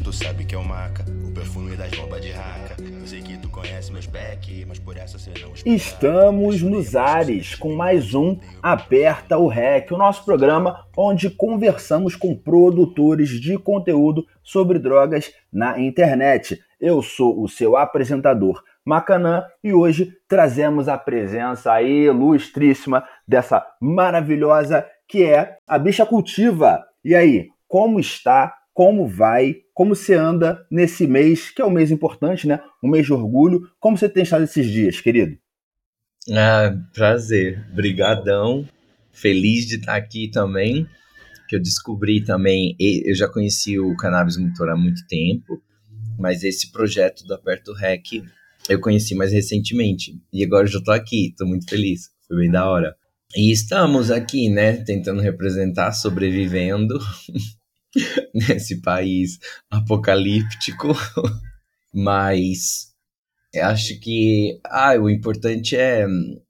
cheiro tu sabe que é o maca, o perfume das bombas de raca. Eu sei que tu conhece meus back, mas por essa você não Estamos nos ares com mais um Aperta o REC, o nosso programa onde conversamos com produtores de conteúdo sobre drogas na internet. Eu sou o seu apresentador Macanã e hoje trazemos a presença aí ilustríssima dessa maravilhosa que é a bicha cultiva. E aí, como está? Como vai? Como você anda nesse mês, que é um mês importante, né? Um mês de orgulho. Como você tem estado esses dias, querido? Ah, prazer. Brigadão. Feliz de estar aqui também. Que eu descobri também, eu já conheci o Cannabis Motor há muito tempo, mas esse projeto do Aperto Rec eu conheci mais recentemente. E agora eu já tô aqui, tô muito feliz. Foi bem da hora. E estamos aqui, né, tentando representar, sobrevivendo nesse país apocalíptico. Mas acho que ah, o importante é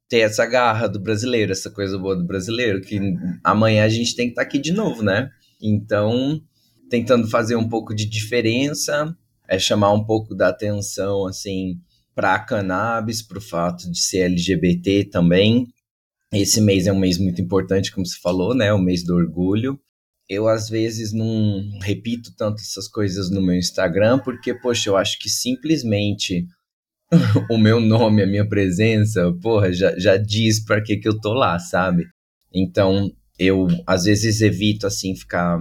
ter essa garra do brasileiro, essa coisa boa do brasileiro, que amanhã a gente tem que estar tá aqui de novo, né? Então, tentando fazer um pouco de diferença, é chamar um pouco da atenção, assim, para a cannabis, para o fato de ser LGBT também. Esse mês é um mês muito importante, como você falou, né? O mês do orgulho. Eu, às vezes, não repito tanto essas coisas no meu Instagram, porque, poxa, eu acho que simplesmente o meu nome, a minha presença, porra, já, já diz para que que eu tô lá, sabe? Então, eu, às vezes, evito, assim, ficar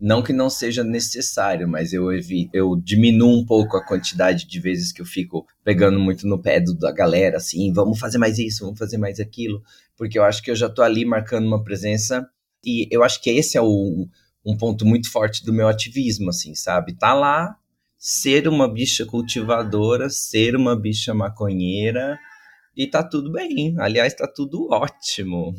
não que não seja necessário, mas eu evito, eu diminuo um pouco a quantidade de vezes que eu fico pegando muito no pé do, da galera, assim, vamos fazer mais isso, vamos fazer mais aquilo, porque eu acho que eu já tô ali marcando uma presença e eu acho que esse é o, um ponto muito forte do meu ativismo, assim, sabe? Tá lá, ser uma bicha cultivadora, ser uma bicha maconheira e tá tudo bem. Aliás, tá tudo ótimo.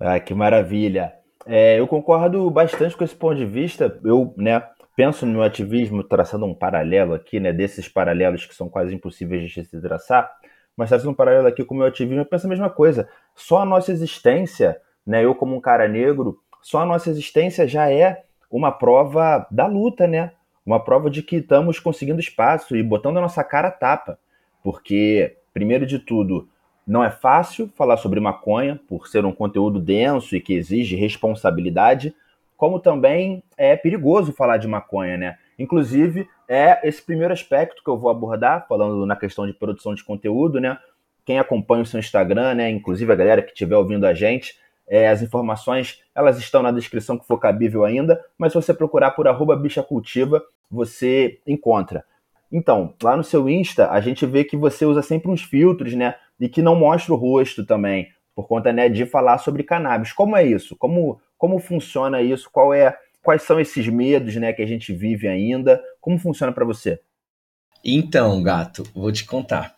Ah, que maravilha. É, eu concordo bastante com esse ponto de vista. Eu, né, penso no meu ativismo traçando um paralelo aqui, né, desses paralelos que são quase impossíveis de se traçar, mas traçando um paralelo aqui com o meu ativismo, eu penso a mesma coisa. Só a nossa existência, né, eu como um cara negro, só a nossa existência já é uma prova da luta, né? Uma prova de que estamos conseguindo espaço e botando a nossa cara tapa. Porque, primeiro de tudo, não é fácil falar sobre maconha, por ser um conteúdo denso e que exige responsabilidade, como também é perigoso falar de maconha, né? Inclusive, é esse primeiro aspecto que eu vou abordar, falando na questão de produção de conteúdo, né? Quem acompanha o seu Instagram, né? Inclusive a galera que estiver ouvindo a gente, é, as informações elas estão na descrição que for cabível ainda, mas se você procurar por arroba bichacultiva, você encontra. Então, lá no seu Insta, a gente vê que você usa sempre uns filtros, né? E que não mostra o rosto também, por conta né, de falar sobre cannabis. Como é isso? Como, como funciona isso? Qual é, quais são esses medos né, que a gente vive ainda? Como funciona para você? Então, gato, vou te contar.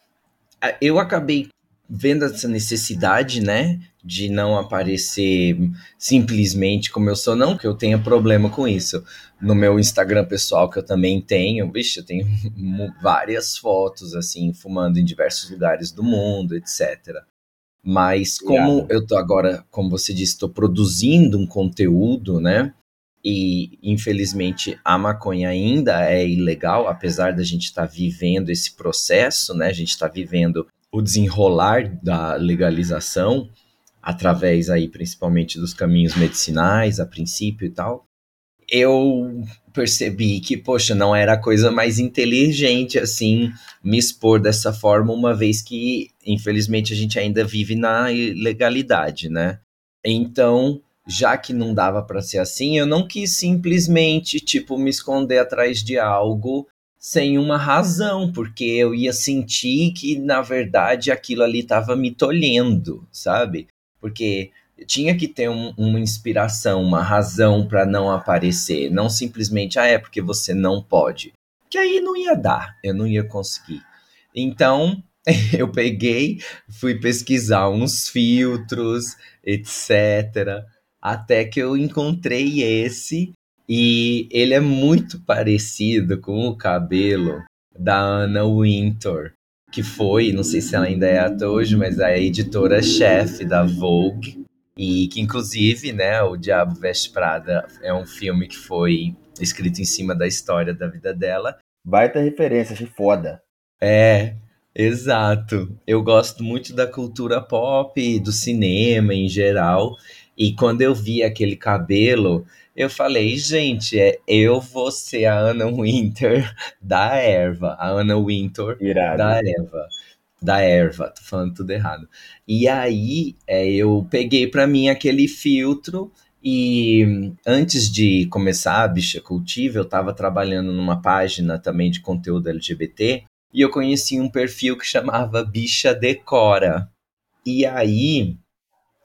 Eu acabei vendo essa necessidade, né, de não aparecer simplesmente como eu sou, não que eu tenha problema com isso. No meu Instagram pessoal, que eu também tenho, vixe, eu tenho várias fotos, assim, fumando em diversos lugares do mundo, etc. Mas como eu tô agora, como você disse, estou produzindo um conteúdo, né, e infelizmente a maconha ainda é ilegal, apesar da gente estar tá vivendo esse processo, né, a gente está vivendo o desenrolar da legalização através aí principalmente dos caminhos medicinais a princípio e tal, eu percebi que, poxa, não era a coisa mais inteligente assim me expor dessa forma, uma vez que, infelizmente, a gente ainda vive na ilegalidade, né? Então, já que não dava para ser assim, eu não quis simplesmente, tipo, me esconder atrás de algo sem uma razão, porque eu ia sentir que, na verdade, aquilo ali estava me tolhendo, sabe? Porque tinha que ter um, uma inspiração, uma razão para não aparecer, não simplesmente, ah, é porque você não pode. Que aí não ia dar, eu não ia conseguir. Então, eu peguei, fui pesquisar uns filtros, etc. Até que eu encontrei esse e ele é muito parecido com o cabelo da Anna Wintour, que foi, não sei se ela ainda é até hoje, mas é a editora-chefe da Vogue. E que, inclusive, né, O Diabo Veste Prada é um filme que foi escrito em cima da história da vida dela. Baita referência, achei foda. É, exato. Eu gosto muito da cultura pop, do cinema em geral. E quando eu vi aquele cabelo, eu falei, gente, é, eu vou ser a Anna Winter da erva. A Anna Winter Irado. da erva. Da erva, tô falando tudo errado. E aí, é, eu peguei pra mim aquele filtro e antes de começar a Bicha Cultiva, eu estava trabalhando numa página também de conteúdo LGBT e eu conheci um perfil que chamava Bicha Decora. E aí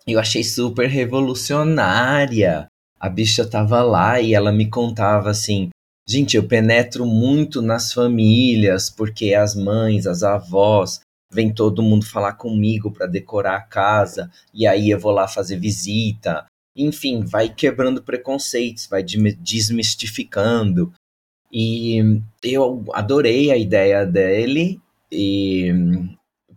eu achei super revolucionária. A bicha tava lá e ela me contava assim: gente, eu penetro muito nas famílias porque as mães, as avós, vem todo mundo falar comigo para decorar a casa e aí eu vou lá fazer visita enfim, vai quebrando preconceitos, vai desmistificando. E eu adorei a ideia dele e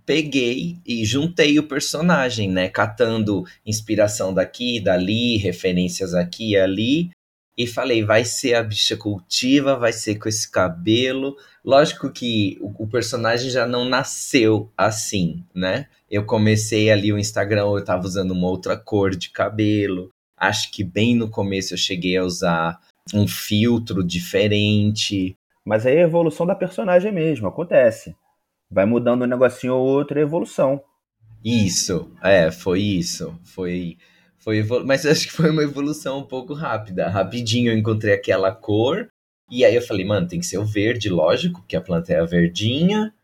peguei e juntei o personagem, né? Catando inspiração daqui, dali, referências aqui e ali. E falei, vai ser a bicha cultiva, vai ser com esse cabelo. Lógico que o, o personagem já não nasceu assim, né? Eu comecei ali o Instagram, eu tava usando uma outra cor de cabelo. Acho que bem no começo eu cheguei a usar um filtro diferente. Mas aí é a evolução da personagem mesmo, acontece. Vai mudando um negocinho ou outro, é evolução. Isso, é, foi isso. Foi. foi evolu... Mas acho que foi uma evolução um pouco rápida. Rapidinho eu encontrei aquela cor. E aí eu falei, mano, tem que ser o verde, lógico, porque a planta é a verdinha.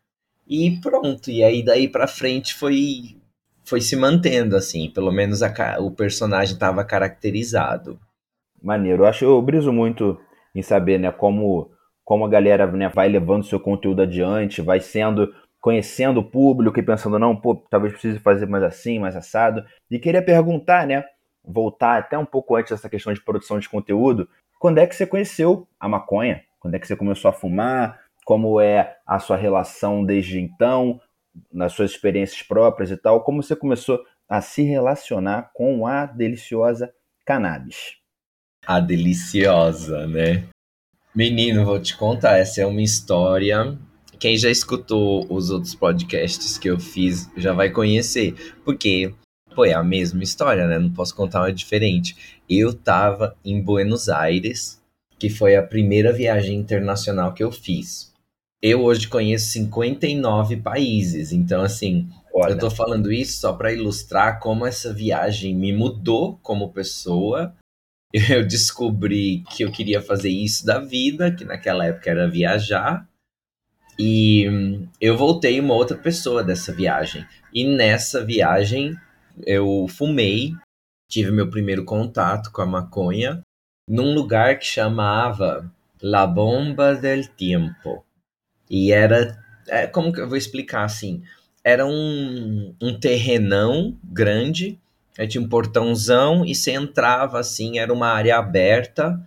E pronto. E aí daí pra frente foi foi se mantendo, assim. Pelo menos a, o personagem estava caracterizado. Maneiro. Eu acho, eu briso muito em saber, né, como, como a galera né, vai levando seu conteúdo adiante, vai sendo, conhecendo o público e pensando, não, pô, talvez precise fazer mais assim, mais assado. E queria perguntar, né, voltar até um pouco antes dessa questão de produção de conteúdo, quando é que você conheceu a maconha? Quando é que você começou a fumar? Como é a sua relação desde então? nas suas experiências próprias e tal, como você começou a se relacionar com a deliciosa cannabis? A deliciosa, né? Menino, vou te contar, essa é uma história. Quem já escutou os outros podcasts que eu fiz já vai conhecer, porque pô, é a mesma história, né? Não posso contar uma diferente. Eu tava em Buenos Aires, que foi a primeira viagem internacional que eu fiz eu hoje conheço 59 países. Então, assim, Olha. eu tô falando isso só para ilustrar como essa viagem me mudou como pessoa. Eu descobri que eu queria fazer isso da vida, que naquela época era viajar. E eu voltei uma outra pessoa dessa viagem. E nessa viagem eu fumei, tive meu primeiro contato com a maconha num lugar que chamava La Bomba del Tiempo. E era. É, como que eu vou explicar assim? Era um, um terrenão grande, aí tinha um portãozão e você entrava assim, era uma área aberta.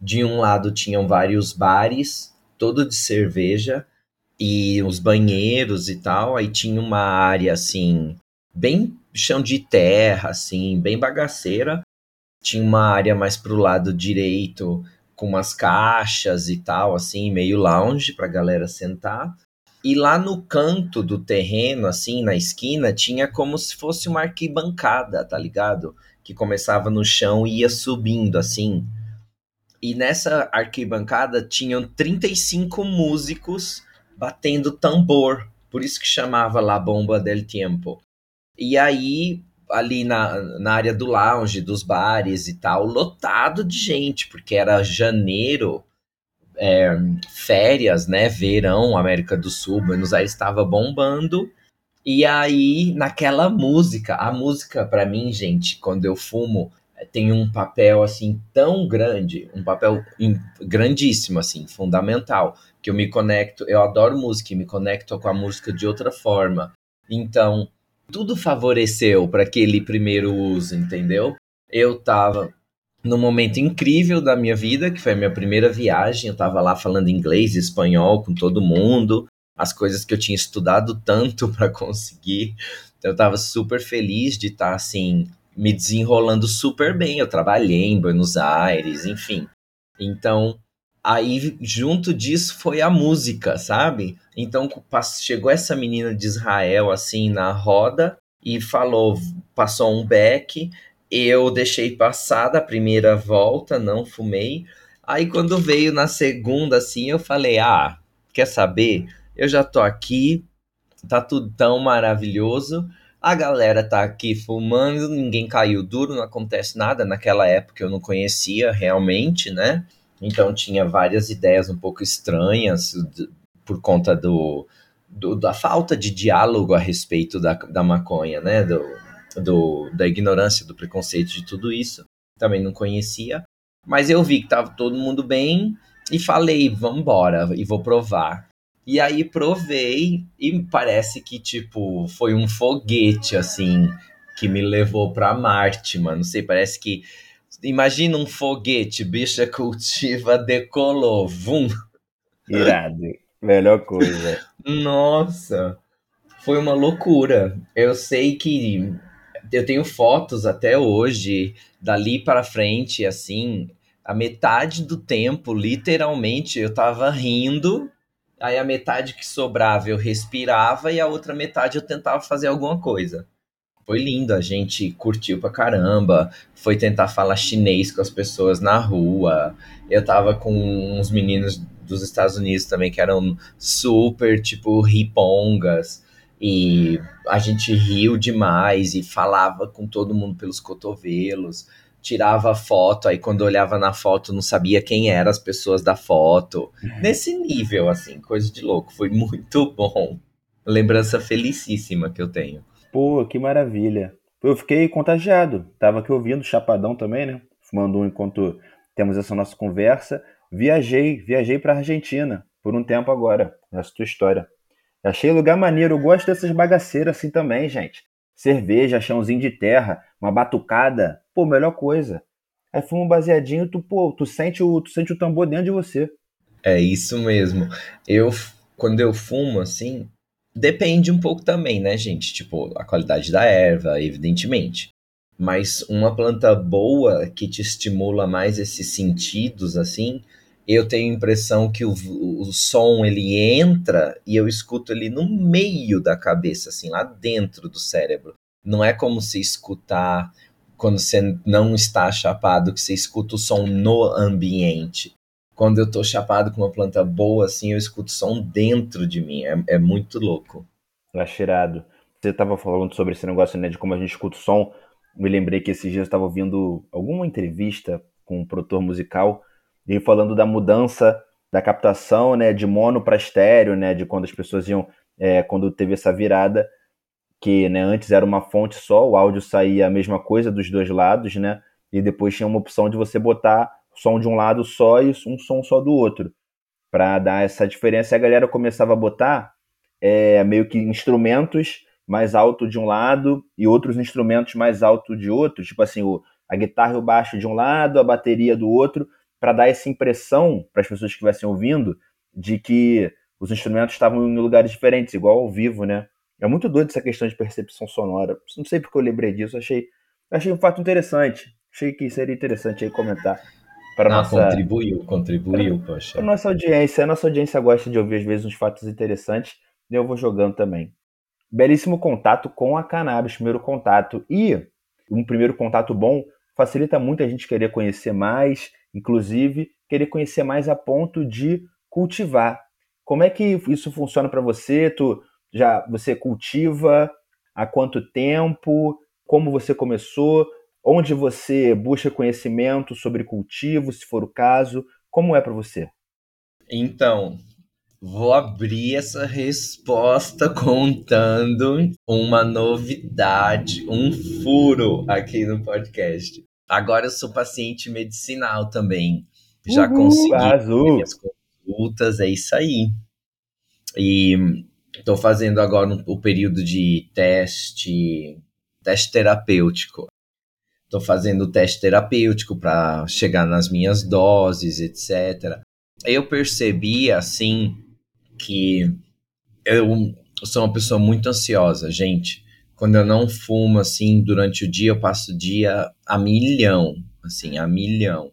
De um lado tinham vários bares, todo de cerveja, e os banheiros e tal. Aí tinha uma área assim, bem chão de terra, assim, bem bagaceira. Tinha uma área mais pro lado direito, com umas caixas e tal, assim, meio lounge pra galera sentar. E lá no canto do terreno, assim, na esquina, tinha como se fosse uma arquibancada, tá ligado? Que começava no chão e ia subindo, assim. E nessa arquibancada tinham 35 músicos batendo tambor. Por isso que chamava La Bomba del Tiempo. E aí ali na, na área do lounge, dos bares e tal, lotado de gente, porque era janeiro, é, férias, né? Verão, América do Sul, Buenos Aires estava bombando. E aí, naquela música, a música, para mim, gente, quando eu fumo, tem um papel assim tão grande, um papel grandíssimo, assim, fundamental, que eu me conecto, eu adoro música e me conecto com a música de outra forma. Então, tudo favoreceu para aquele primeiro uso, entendeu? Eu tava num momento incrível da minha vida, que foi a minha primeira viagem, eu tava lá falando inglês espanhol com todo mundo, as coisas que eu tinha estudado tanto para conseguir. Eu tava super feliz de estar tá, assim me desenrolando super bem. Eu trabalhei em Buenos Aires, enfim. Então, Aí, junto disso, foi a música, sabe? Então, chegou essa menina de Israel, assim, na roda e falou, passou um beck. Eu deixei passar da primeira volta, não fumei. Aí, quando veio na segunda, assim, eu falei: Ah, quer saber? Eu já tô aqui, tá tudo tão maravilhoso. A galera tá aqui fumando, ninguém caiu duro, não acontece nada. Naquela época eu não conhecia realmente, né? Então tinha várias ideias um pouco estranhas por conta do, do, da falta de diálogo a respeito da, da maconha, né? Do, do, da ignorância, do preconceito de tudo isso. Também não conhecia. Mas eu vi que tava todo mundo bem e falei, vambora, e vou provar. E aí provei e parece que, tipo, foi um foguete, assim, que me levou pra Marte, mano. Não sei, parece que Imagina um foguete, bicha cultiva, decolou, vum. Irado. Melhor coisa. Nossa, foi uma loucura. Eu sei que eu tenho fotos até hoje, dali para frente, assim, a metade do tempo, literalmente, eu tava rindo, aí a metade que sobrava eu respirava e a outra metade eu tentava fazer alguma coisa foi lindo, a gente curtiu pra caramba, foi tentar falar chinês com as pessoas na rua. Eu tava com uns meninos dos Estados Unidos também que eram super, tipo, ripongas. E a gente riu demais e falava com todo mundo pelos cotovelos, tirava foto, aí quando olhava na foto não sabia quem eram as pessoas da foto. Uhum. Nesse nível, assim, coisa de louco. Foi muito bom. Lembrança felicíssima que eu tenho. Pô, que maravilha. Eu fiquei contagiado. Tava aqui ouvindo, chapadão também, né? Fumando um enquanto temos essa nossa conversa. Viajei, viajei pra Argentina por um tempo agora. Essa tua história. Achei lugar maneiro. Eu gosto dessas bagaceiras assim também, gente. Cerveja, chãozinho de terra, uma batucada. Pô, melhor coisa. Aí fuma um baseadinho, tu, pô, tu sente o, tu sente o tambor dentro de você. É isso mesmo. Eu, quando eu fumo, assim, Depende um pouco também, né, gente? Tipo, a qualidade da erva, evidentemente. Mas uma planta boa que te estimula mais esses sentidos, assim, eu tenho a impressão que o, o som ele entra e eu escuto ele no meio da cabeça, assim, lá dentro do cérebro. Não é como se escutar quando você não está chapado, que você escuta o som no ambiente quando eu tô chapado com uma planta boa, assim, eu escuto som dentro de mim. É, é muito louco. Achirado. Você tava falando sobre esse negócio, né, de como a gente escuta o som. Me lembrei que esses dias eu estava ouvindo alguma entrevista com um produtor musical, e falando da mudança da captação, né, de mono para estéreo, né, de quando as pessoas iam, é, quando teve essa virada, que, né, antes era uma fonte só, o áudio saía a mesma coisa dos dois lados, né, e depois tinha uma opção de você botar som de um lado só e um som só do outro, para dar essa diferença. E a galera começava a botar é, meio que instrumentos mais alto de um lado e outros instrumentos mais alto de outro, tipo assim, o, a guitarra e o baixo de um lado, a bateria do outro, para dar essa impressão para as pessoas que estivessem ouvindo de que os instrumentos estavam em lugares diferentes, igual ao vivo, né? É muito doido essa questão de percepção sonora. Não sei porque eu lembrei disso, achei, achei um fato interessante. Achei que seria interessante aí comentar para ah, nossa contribuiu, contribuiu, pra, poxa. Para nossa audiência, a nossa audiência gosta de ouvir às vezes uns fatos interessantes, e eu vou jogando também. Belíssimo contato com a cannabis, primeiro contato. E um primeiro contato bom facilita muito a gente querer conhecer mais, inclusive querer conhecer mais a ponto de cultivar. Como é que isso funciona para você? Tu já você cultiva há quanto tempo? Como você começou? onde você busca conhecimento sobre cultivo, se for o caso. Como é para você? Então, vou abrir essa resposta contando uma novidade, um furo aqui no podcast. Agora eu sou paciente medicinal também. Já Uhul, consegui azul. minhas consultas, é isso aí. E estou fazendo agora o período de teste, teste terapêutico. Estou fazendo o teste terapêutico para chegar nas minhas doses, etc. Eu percebi, assim, que eu sou uma pessoa muito ansiosa, gente. Quando eu não fumo, assim, durante o dia, eu passo o dia a milhão, assim, a milhão.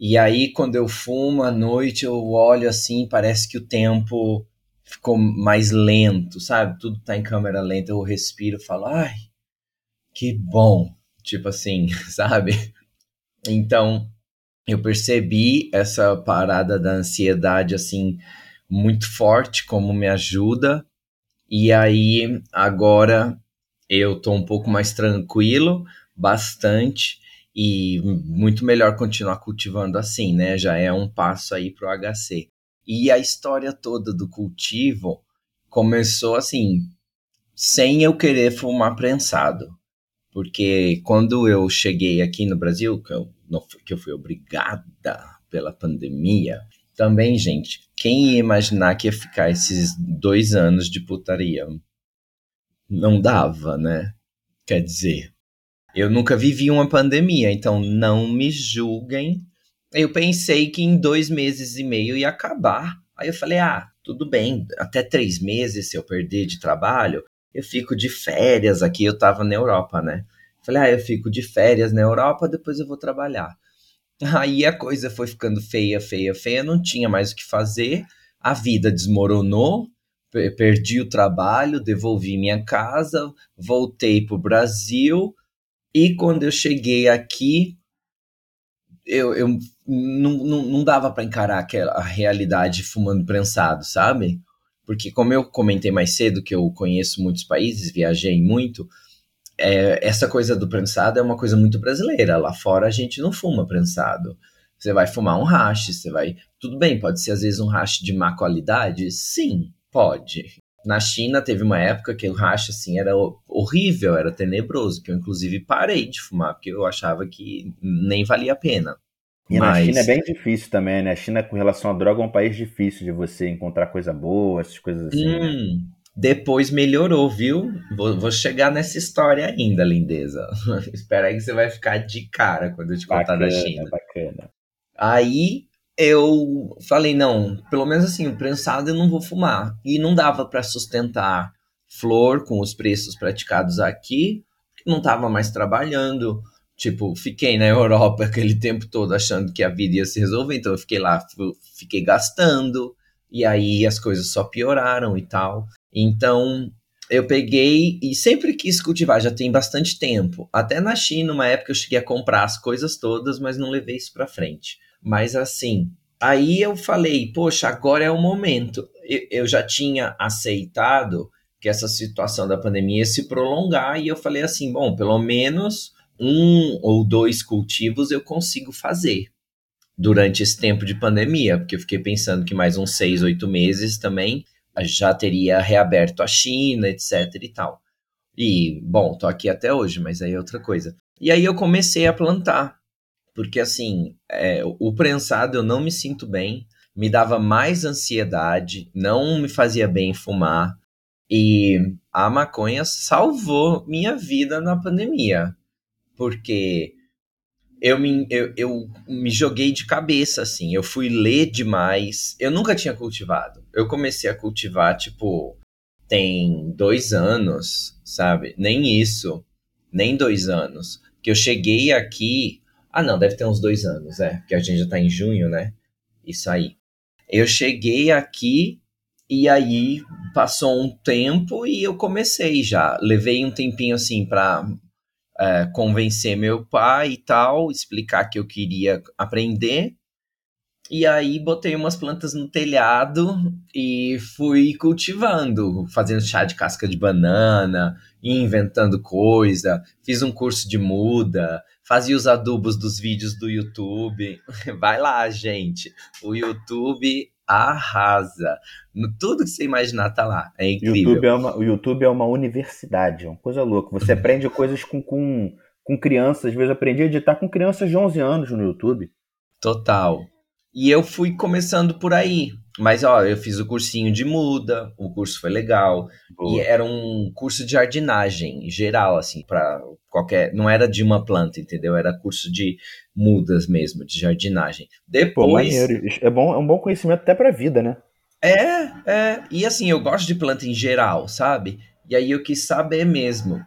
E aí, quando eu fumo à noite, eu olho assim, parece que o tempo ficou mais lento, sabe? Tudo tá em câmera lenta, eu respiro falo, ai, que bom. Tipo assim, sabe? Então, eu percebi essa parada da ansiedade, assim, muito forte, como me ajuda. E aí, agora eu tô um pouco mais tranquilo, bastante e muito melhor continuar cultivando assim, né? Já é um passo aí pro HC. E a história toda do cultivo começou assim, sem eu querer fumar prensado. Porque quando eu cheguei aqui no Brasil, que eu, que eu fui obrigada pela pandemia, também, gente, quem ia imaginar que ia ficar esses dois anos de putaria? Não dava, né? Quer dizer, eu nunca vivi uma pandemia, então não me julguem. Eu pensei que em dois meses e meio ia acabar. Aí eu falei, ah, tudo bem, até três meses se eu perder de trabalho, eu fico de férias aqui. Eu tava na Europa, né? Falei, ah, eu fico de férias na Europa, depois eu vou trabalhar. Aí a coisa foi ficando feia, feia, feia, não tinha mais o que fazer, a vida desmoronou, perdi o trabalho, devolvi minha casa, voltei pro Brasil e quando eu cheguei aqui, eu, eu não, não, não dava para encarar aquela a realidade fumando prensado, sabe? Porque como eu comentei mais cedo que eu conheço muitos países, viajei muito, é, essa coisa do prensado é uma coisa muito brasileira. Lá fora a gente não fuma prensado. Você vai fumar um hash, você vai. Tudo bem, pode ser às vezes um hash de má qualidade? Sim, pode. Na China teve uma época que o hash assim era horrível, era tenebroso, que eu inclusive parei de fumar porque eu achava que nem valia a pena. E Mas... na China é bem difícil também, né? A China com relação à droga é um país difícil de você encontrar coisa boa, essas coisas assim. Né? Hum, né? Depois melhorou, viu? Vou, vou, chegar nessa história ainda, lindeza. Espera aí que você vai ficar de cara quando eu te contar bacana, da China. Bacana. Aí eu falei, não, pelo menos assim, o prensado eu não vou fumar. E não dava para sustentar flor com os preços praticados aqui, não estava mais trabalhando. Tipo, fiquei na Europa aquele tempo todo achando que a vida ia se resolver, então eu fiquei lá, fiquei gastando, e aí as coisas só pioraram e tal. Então, eu peguei e sempre quis cultivar, já tem bastante tempo. Até na China, uma época eu cheguei a comprar as coisas todas, mas não levei isso para frente. Mas assim, aí eu falei, poxa, agora é o momento. Eu, já tinha aceitado que essa situação da pandemia ia se prolongar e eu falei assim, bom, pelo menos um ou dois cultivos eu consigo fazer durante esse tempo de pandemia, porque eu fiquei pensando que mais uns seis, oito meses também já teria reaberto a China, etc e tal. E, bom, tô aqui até hoje, mas aí é outra coisa. E aí eu comecei a plantar porque assim, é, o prensado eu não me sinto bem, me dava mais ansiedade, não me fazia bem fumar. E a maconha salvou minha vida na pandemia. Porque eu me, eu, eu me joguei de cabeça, assim. Eu fui ler demais. Eu nunca tinha cultivado. Eu comecei a cultivar, tipo, tem dois anos, sabe? Nem isso. Nem dois anos. Que eu cheguei aqui ah, não, deve ter uns dois anos, é, porque a gente já tá em junho, né? Isso aí. Eu cheguei aqui e aí passou um tempo e eu comecei já. Levei um tempinho assim para é, convencer meu pai e tal, explicar que eu queria aprender. E aí botei umas plantas no telhado e fui cultivando, fazendo chá de casca de banana, inventando coisa, fiz um curso de muda, fazia os adubos dos vídeos do YouTube. Vai lá, gente. O YouTube arrasa. Tudo que você imaginar tá lá. É incrível. YouTube é uma, o YouTube é uma universidade, é uma coisa louca. Você aprende coisas com, com, com crianças. Às vezes eu aprendi a editar com crianças de 11 anos no YouTube. Total. E eu fui começando por aí. Mas, ó, eu fiz o cursinho de muda, o curso foi legal. Boa. E era um curso de jardinagem geral, assim, para qualquer. Não era de uma planta, entendeu? Era curso de mudas mesmo, de jardinagem. Depois. Pô. É, bom, é um bom conhecimento até pra vida, né? É, é. E assim, eu gosto de planta em geral, sabe? E aí eu quis saber mesmo.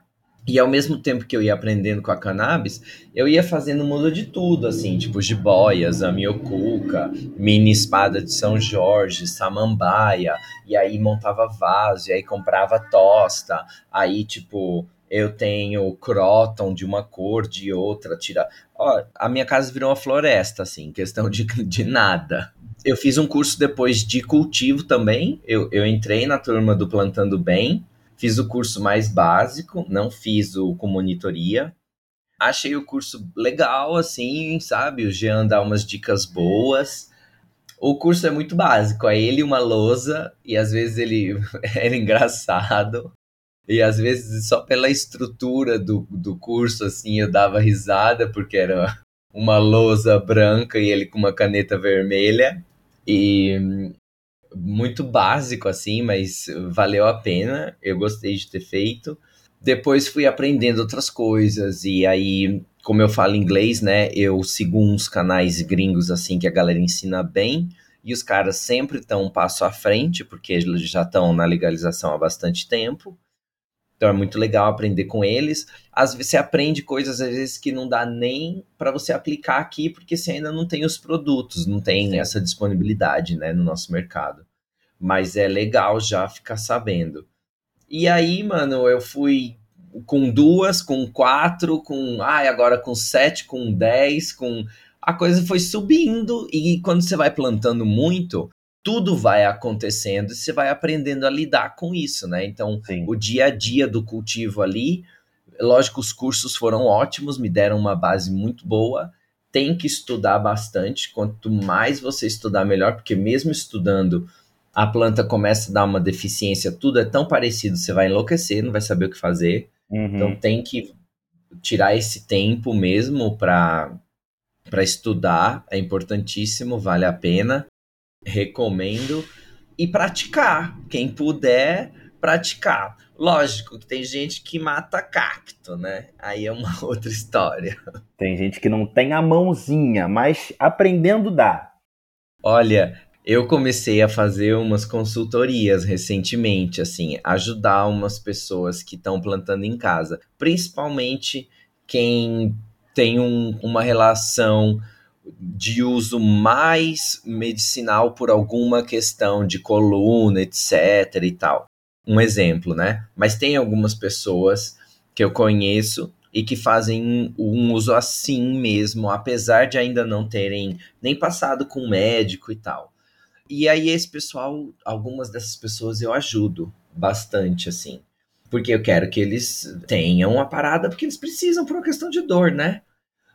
E ao mesmo tempo que eu ia aprendendo com a cannabis, eu ia fazendo mundo de tudo, assim, tipo jiboias, a miocuca, mini espada de São Jorge, samambaia, e aí montava vaso, e aí comprava tosta, aí, tipo, eu tenho croton de uma cor, de outra, tira. Ó, a minha casa virou uma floresta, assim, questão de, de nada. Eu fiz um curso depois de cultivo também. Eu, eu entrei na turma do Plantando Bem, Fiz o curso mais básico, não fiz o com monitoria. Achei o curso legal, assim, sabe? O Jean dá umas dicas boas. O curso é muito básico, é ele uma lousa, e às vezes ele era engraçado. E às vezes só pela estrutura do, do curso, assim, eu dava risada, porque era uma lousa branca e ele com uma caneta vermelha. E muito básico assim, mas valeu a pena. Eu gostei de ter feito. Depois fui aprendendo outras coisas e aí, como eu falo inglês, né, eu sigo uns canais gringos assim que a galera ensina bem e os caras sempre estão um passo à frente porque eles já estão na legalização há bastante tempo. Então é muito legal aprender com eles. Às vezes você aprende coisas às vezes que não dá nem para você aplicar aqui porque você ainda não tem os produtos, não tem Sim. essa disponibilidade, né, no nosso mercado. Mas é legal já ficar sabendo. E aí, mano, eu fui com duas, com quatro, com ai, agora com sete, com dez, com a coisa foi subindo e quando você vai plantando muito, tudo vai acontecendo e você vai aprendendo a lidar com isso, né? Então, Sim. o dia a dia do cultivo ali, lógico, os cursos foram ótimos, me deram uma base muito boa. Tem que estudar bastante. Quanto mais você estudar, melhor, porque mesmo estudando, a planta começa a dar uma deficiência, tudo é tão parecido, você vai enlouquecer, não vai saber o que fazer. Uhum. Então, tem que tirar esse tempo mesmo para para estudar, é importantíssimo, vale a pena recomendo. E praticar. Quem puder, praticar. Lógico que tem gente que mata cacto, né? Aí é uma outra história. Tem gente que não tem a mãozinha, mas aprendendo dá. Olha, eu comecei a fazer umas consultorias recentemente, assim, ajudar umas pessoas que estão plantando em casa, principalmente quem tem um, uma relação de uso mais medicinal por alguma questão de coluna, etc e tal. Um exemplo, né? Mas tem algumas pessoas que eu conheço e que fazem um uso assim mesmo, apesar de ainda não terem nem passado com médico e tal. E aí esse pessoal, algumas dessas pessoas eu ajudo bastante assim, porque eu quero que eles tenham a parada porque eles precisam por uma questão de dor, né?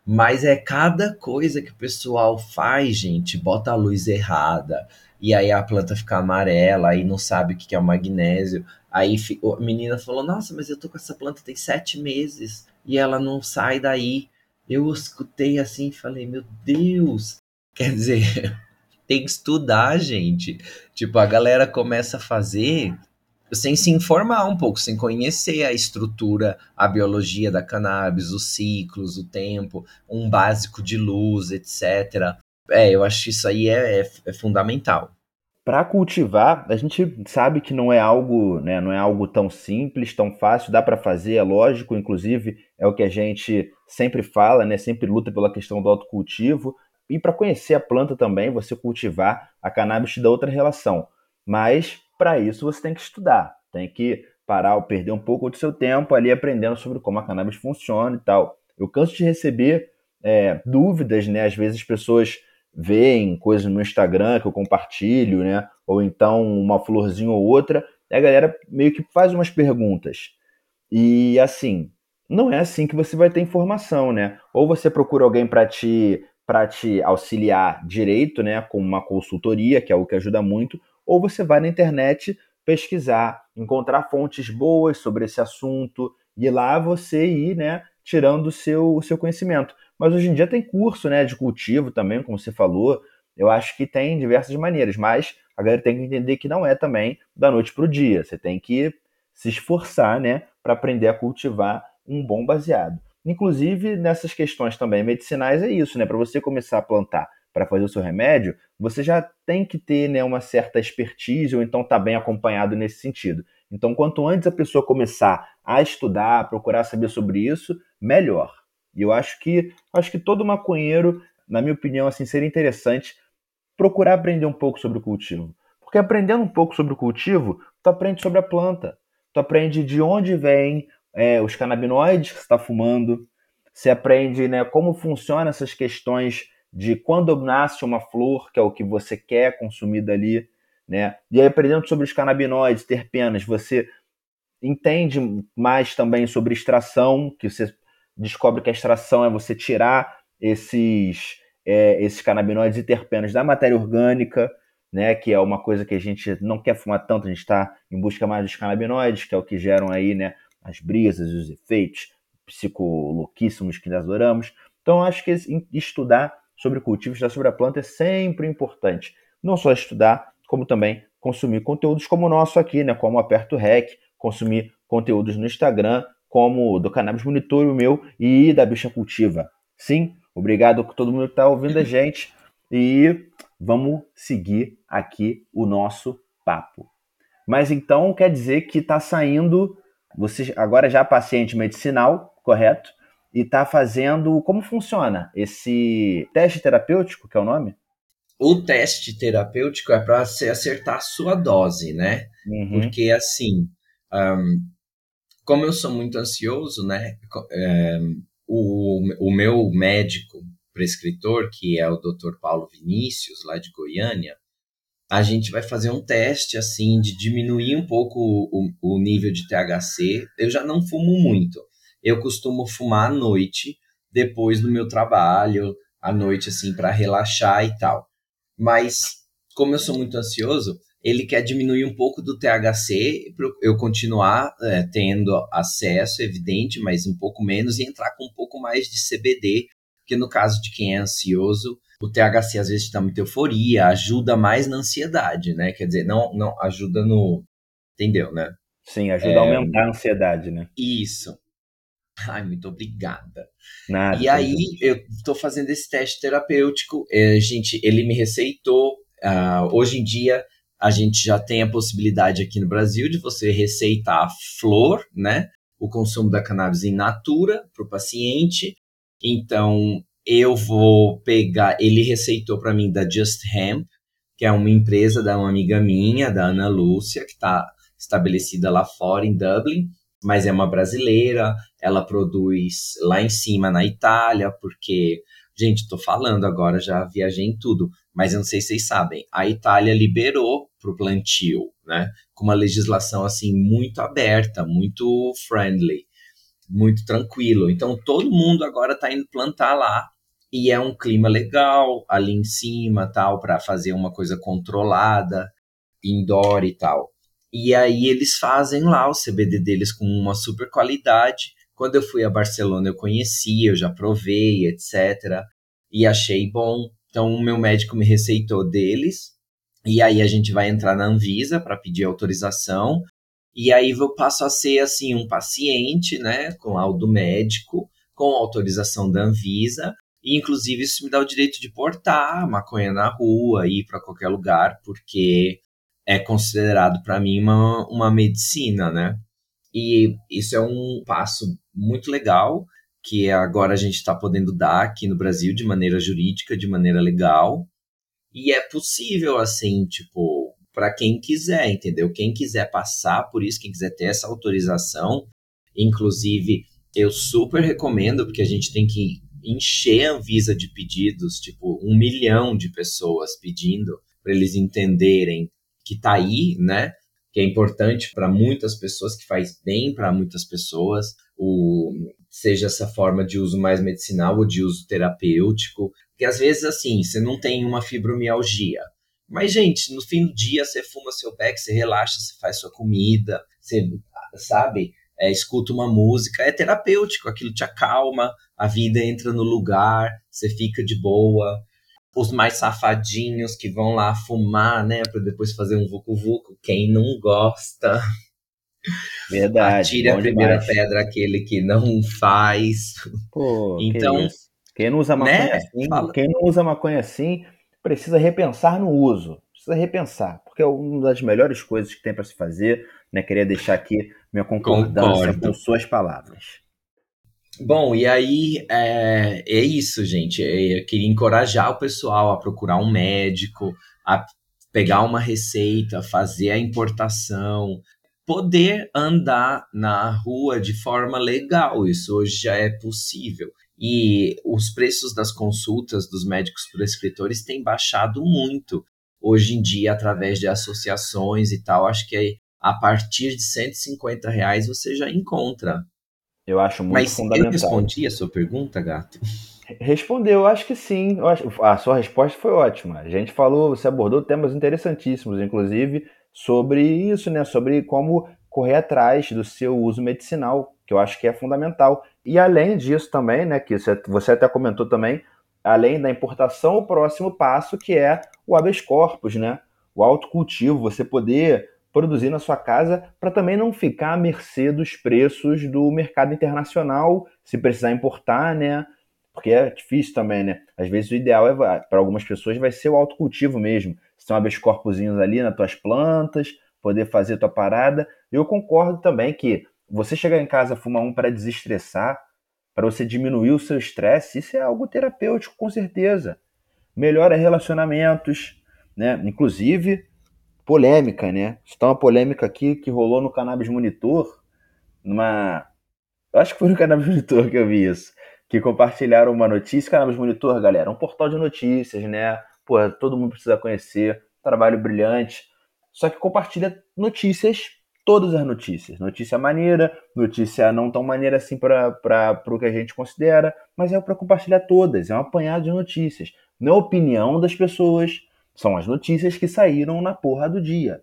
Mas é cada coisa que o pessoal faz, gente, bota a luz errada, e aí a planta fica amarela, aí não sabe o que é o magnésio. Aí a menina falou: Nossa, mas eu tô com essa planta tem sete meses e ela não sai daí. Eu escutei assim e falei: Meu Deus! Quer dizer, tem que estudar, gente. Tipo, a galera começa a fazer sem se informar um pouco, sem conhecer a estrutura, a biologia da cannabis, os ciclos, o tempo, um básico de luz, etc. É, eu acho que isso aí é, é, é fundamental. Para cultivar, a gente sabe que não é algo, né, não é algo tão simples, tão fácil, dá para fazer, é lógico, inclusive é o que a gente sempre fala, né, sempre luta pela questão do autocultivo. E para conhecer a planta também, você cultivar a cannabis te dá outra relação. Mas para isso você tem que estudar, tem que parar ou perder um pouco do seu tempo ali aprendendo sobre como a cannabis funciona e tal. Eu canso de receber é, dúvidas, né? Às vezes as pessoas veem coisas no Instagram que eu compartilho, né? Ou então uma florzinha ou outra, e a galera meio que faz umas perguntas. E assim, não é assim que você vai ter informação, né? Ou você procura alguém para te para te auxiliar direito, né, com uma consultoria, que é o que ajuda muito, ou você vai na internet pesquisar, encontrar fontes boas sobre esse assunto e lá você ir, né, tirando o seu, o seu conhecimento. Mas hoje em dia tem curso, né, de cultivo também, como você falou. Eu acho que tem diversas maneiras, mas a galera tem que entender que não é também da noite para o dia. Você tem que se esforçar, né, para aprender a cultivar um bom baseado. Inclusive, nessas questões também medicinais é isso, né? Para você começar a plantar para fazer o seu remédio, você já tem que ter né, uma certa expertise ou então estar tá bem acompanhado nesse sentido. Então, quanto antes a pessoa começar a estudar, procurar saber sobre isso, melhor. E eu acho que acho que todo maconheiro, na minha opinião, assim, seria interessante procurar aprender um pouco sobre o cultivo. Porque aprendendo um pouco sobre o cultivo, tu aprende sobre a planta. Tu aprende de onde vem é, os canabinoides que você está fumando. Você aprende né, como funcionam essas questões de quando nasce uma flor, que é o que você quer consumir dali. Né? E aí, aprendendo sobre os canabinoides, terpenas, você entende mais também sobre extração, que você descobre que a extração é você tirar esses, é, esses canabinoides e terpenos da matéria orgânica, né, que é uma coisa que a gente não quer fumar tanto, a gente está em busca mais dos canabinoides, que é o que geram aí, né, as brisas os efeitos psicolouquíssimos que nós adoramos. Então, acho que estudar sobre cultivo, estudar sobre a planta é sempre importante. Não só estudar, como também consumir conteúdos como o nosso aqui, né, como Aperto Rec, consumir conteúdos no Instagram, como do Cannabis Monitor, o meu, e da Bicha Cultiva. Sim, obrigado a todo mundo que está ouvindo a gente e vamos seguir aqui o nosso papo. Mas então quer dizer que está saindo, você agora já é paciente medicinal, correto? E está fazendo. Como funciona esse teste terapêutico, que é o nome? O teste terapêutico é para você acertar a sua dose, né? Uhum. Porque assim, um, como eu sou muito ansioso, né? É, o, o meu médico prescritor, que é o Dr. Paulo Vinícius, lá de Goiânia, a gente vai fazer um teste assim de diminuir um pouco o, o nível de THC. Eu já não fumo muito. Eu costumo fumar à noite, depois do meu trabalho, à noite assim para relaxar e tal. Mas como eu sou muito ansioso, ele quer diminuir um pouco do THC para eu continuar é, tendo acesso, evidente, mas um pouco menos, e entrar com um pouco mais de CBD, porque no caso de quem é ansioso, o THC às vezes dá muita euforia, ajuda mais na ansiedade, né? Quer dizer, não, não ajuda no. Entendeu, né? Sim, ajuda é... a aumentar a ansiedade, né? Isso. Ai, muito obrigada. Nada, e aí, eu estou fazendo esse teste terapêutico. É, gente, ele me receitou. Uh, hoje em dia, a gente já tem a possibilidade aqui no Brasil de você receitar a flor, né? O consumo da cannabis in natura para o paciente. Então, eu vou pegar. Ele receitou para mim da Just Hemp, que é uma empresa da uma amiga minha, da Ana Lúcia, que está estabelecida lá fora em Dublin, mas é uma brasileira. Ela produz lá em cima na Itália, porque, gente, estou falando agora, já viajei em tudo, mas eu não sei se vocês sabem, a Itália liberou para o plantio, né? Com uma legislação assim muito aberta, muito friendly, muito tranquilo. Então todo mundo agora está indo plantar lá e é um clima legal ali em cima, tal, para fazer uma coisa controlada, indoor e tal. E aí eles fazem lá o CBD deles com uma super qualidade. Quando eu fui a Barcelona eu conheci, eu já provei, etc. E achei bom. Então o meu médico me receitou deles e aí a gente vai entrar na Anvisa para pedir autorização. E aí eu passo a ser assim um paciente, né, com laudo médico, com autorização da Anvisa. E inclusive isso me dá o direito de portar maconha na rua, ir para qualquer lugar, porque é considerado para mim uma, uma medicina, né? E isso é um passo muito legal que agora a gente está podendo dar aqui no Brasil de maneira jurídica, de maneira legal. E é possível, assim, tipo, para quem quiser, entendeu? Quem quiser passar por isso, quem quiser ter essa autorização, inclusive, eu super recomendo, porque a gente tem que encher a Anvisa de pedidos, tipo, um milhão de pessoas pedindo, para eles entenderem que tá aí, né? Que é importante para muitas pessoas, que faz bem para muitas pessoas, o, seja essa forma de uso mais medicinal ou de uso terapêutico, porque às vezes, assim, você não tem uma fibromialgia. Mas, gente, no fim do dia, você fuma seu beck, você relaxa, você faz sua comida, você, sabe, é, escuta uma música, é terapêutico, aquilo te acalma, a vida entra no lugar, você fica de boa. Os mais safadinhos que vão lá fumar, né, para depois fazer um vucu-vucu, quem não gosta. Verdade. Atire a primeira demais. pedra aquele que não faz. Pô, então, quem não usa maconha né? assim, Fala. quem não usa maconha assim, precisa repensar no uso. precisa repensar, porque é uma das melhores coisas que tem para se fazer. Né? Queria deixar aqui minha concordância Concordo. com suas palavras. Bom, e aí é, é isso, gente. É, eu queria encorajar o pessoal a procurar um médico, a pegar uma receita, fazer a importação, poder andar na rua de forma legal. Isso hoje já é possível. E os preços das consultas dos médicos prescritores têm baixado muito. Hoje em dia, através de associações e tal, acho que a partir de 150 reais você já encontra. Eu acho muito Mas fundamental. Mas eu respondi a sua pergunta, gato? Respondeu, eu acho que sim. Acho, a sua resposta foi ótima. A gente falou, você abordou temas interessantíssimos, inclusive sobre isso, né? Sobre como correr atrás do seu uso medicinal, que eu acho que é fundamental. E além disso também, né, que você até comentou também, além da importação, o próximo passo que é o habeas corpus, né? O autocultivo, você poder produzir na sua casa para também não ficar à mercê dos preços do mercado internacional, se precisar importar, né? Porque é difícil também, né? Às vezes o ideal é para algumas pessoas vai ser o autocultivo mesmo. Se tem habeas corpusinhos ali nas tuas plantas, poder fazer tua parada. Eu concordo também que você chegar em casa fumar um para desestressar, para você diminuir o seu estresse, isso é algo terapêutico com certeza. Melhora relacionamentos, né? Inclusive polêmica, né? Está uma polêmica aqui que rolou no Cannabis Monitor, numa. Eu acho que foi no Cannabis Monitor que eu vi isso. Que compartilharam uma notícia. Cannabis Monitor, galera, um portal de notícias, né? Pô, todo mundo precisa conhecer. Trabalho brilhante. Só que compartilha notícias, todas as notícias. Notícia maneira, notícia não tão maneira assim para o que a gente considera, mas é para compartilhar todas. É um apanhado de notícias. Não é opinião das pessoas, são as notícias que saíram na porra do dia.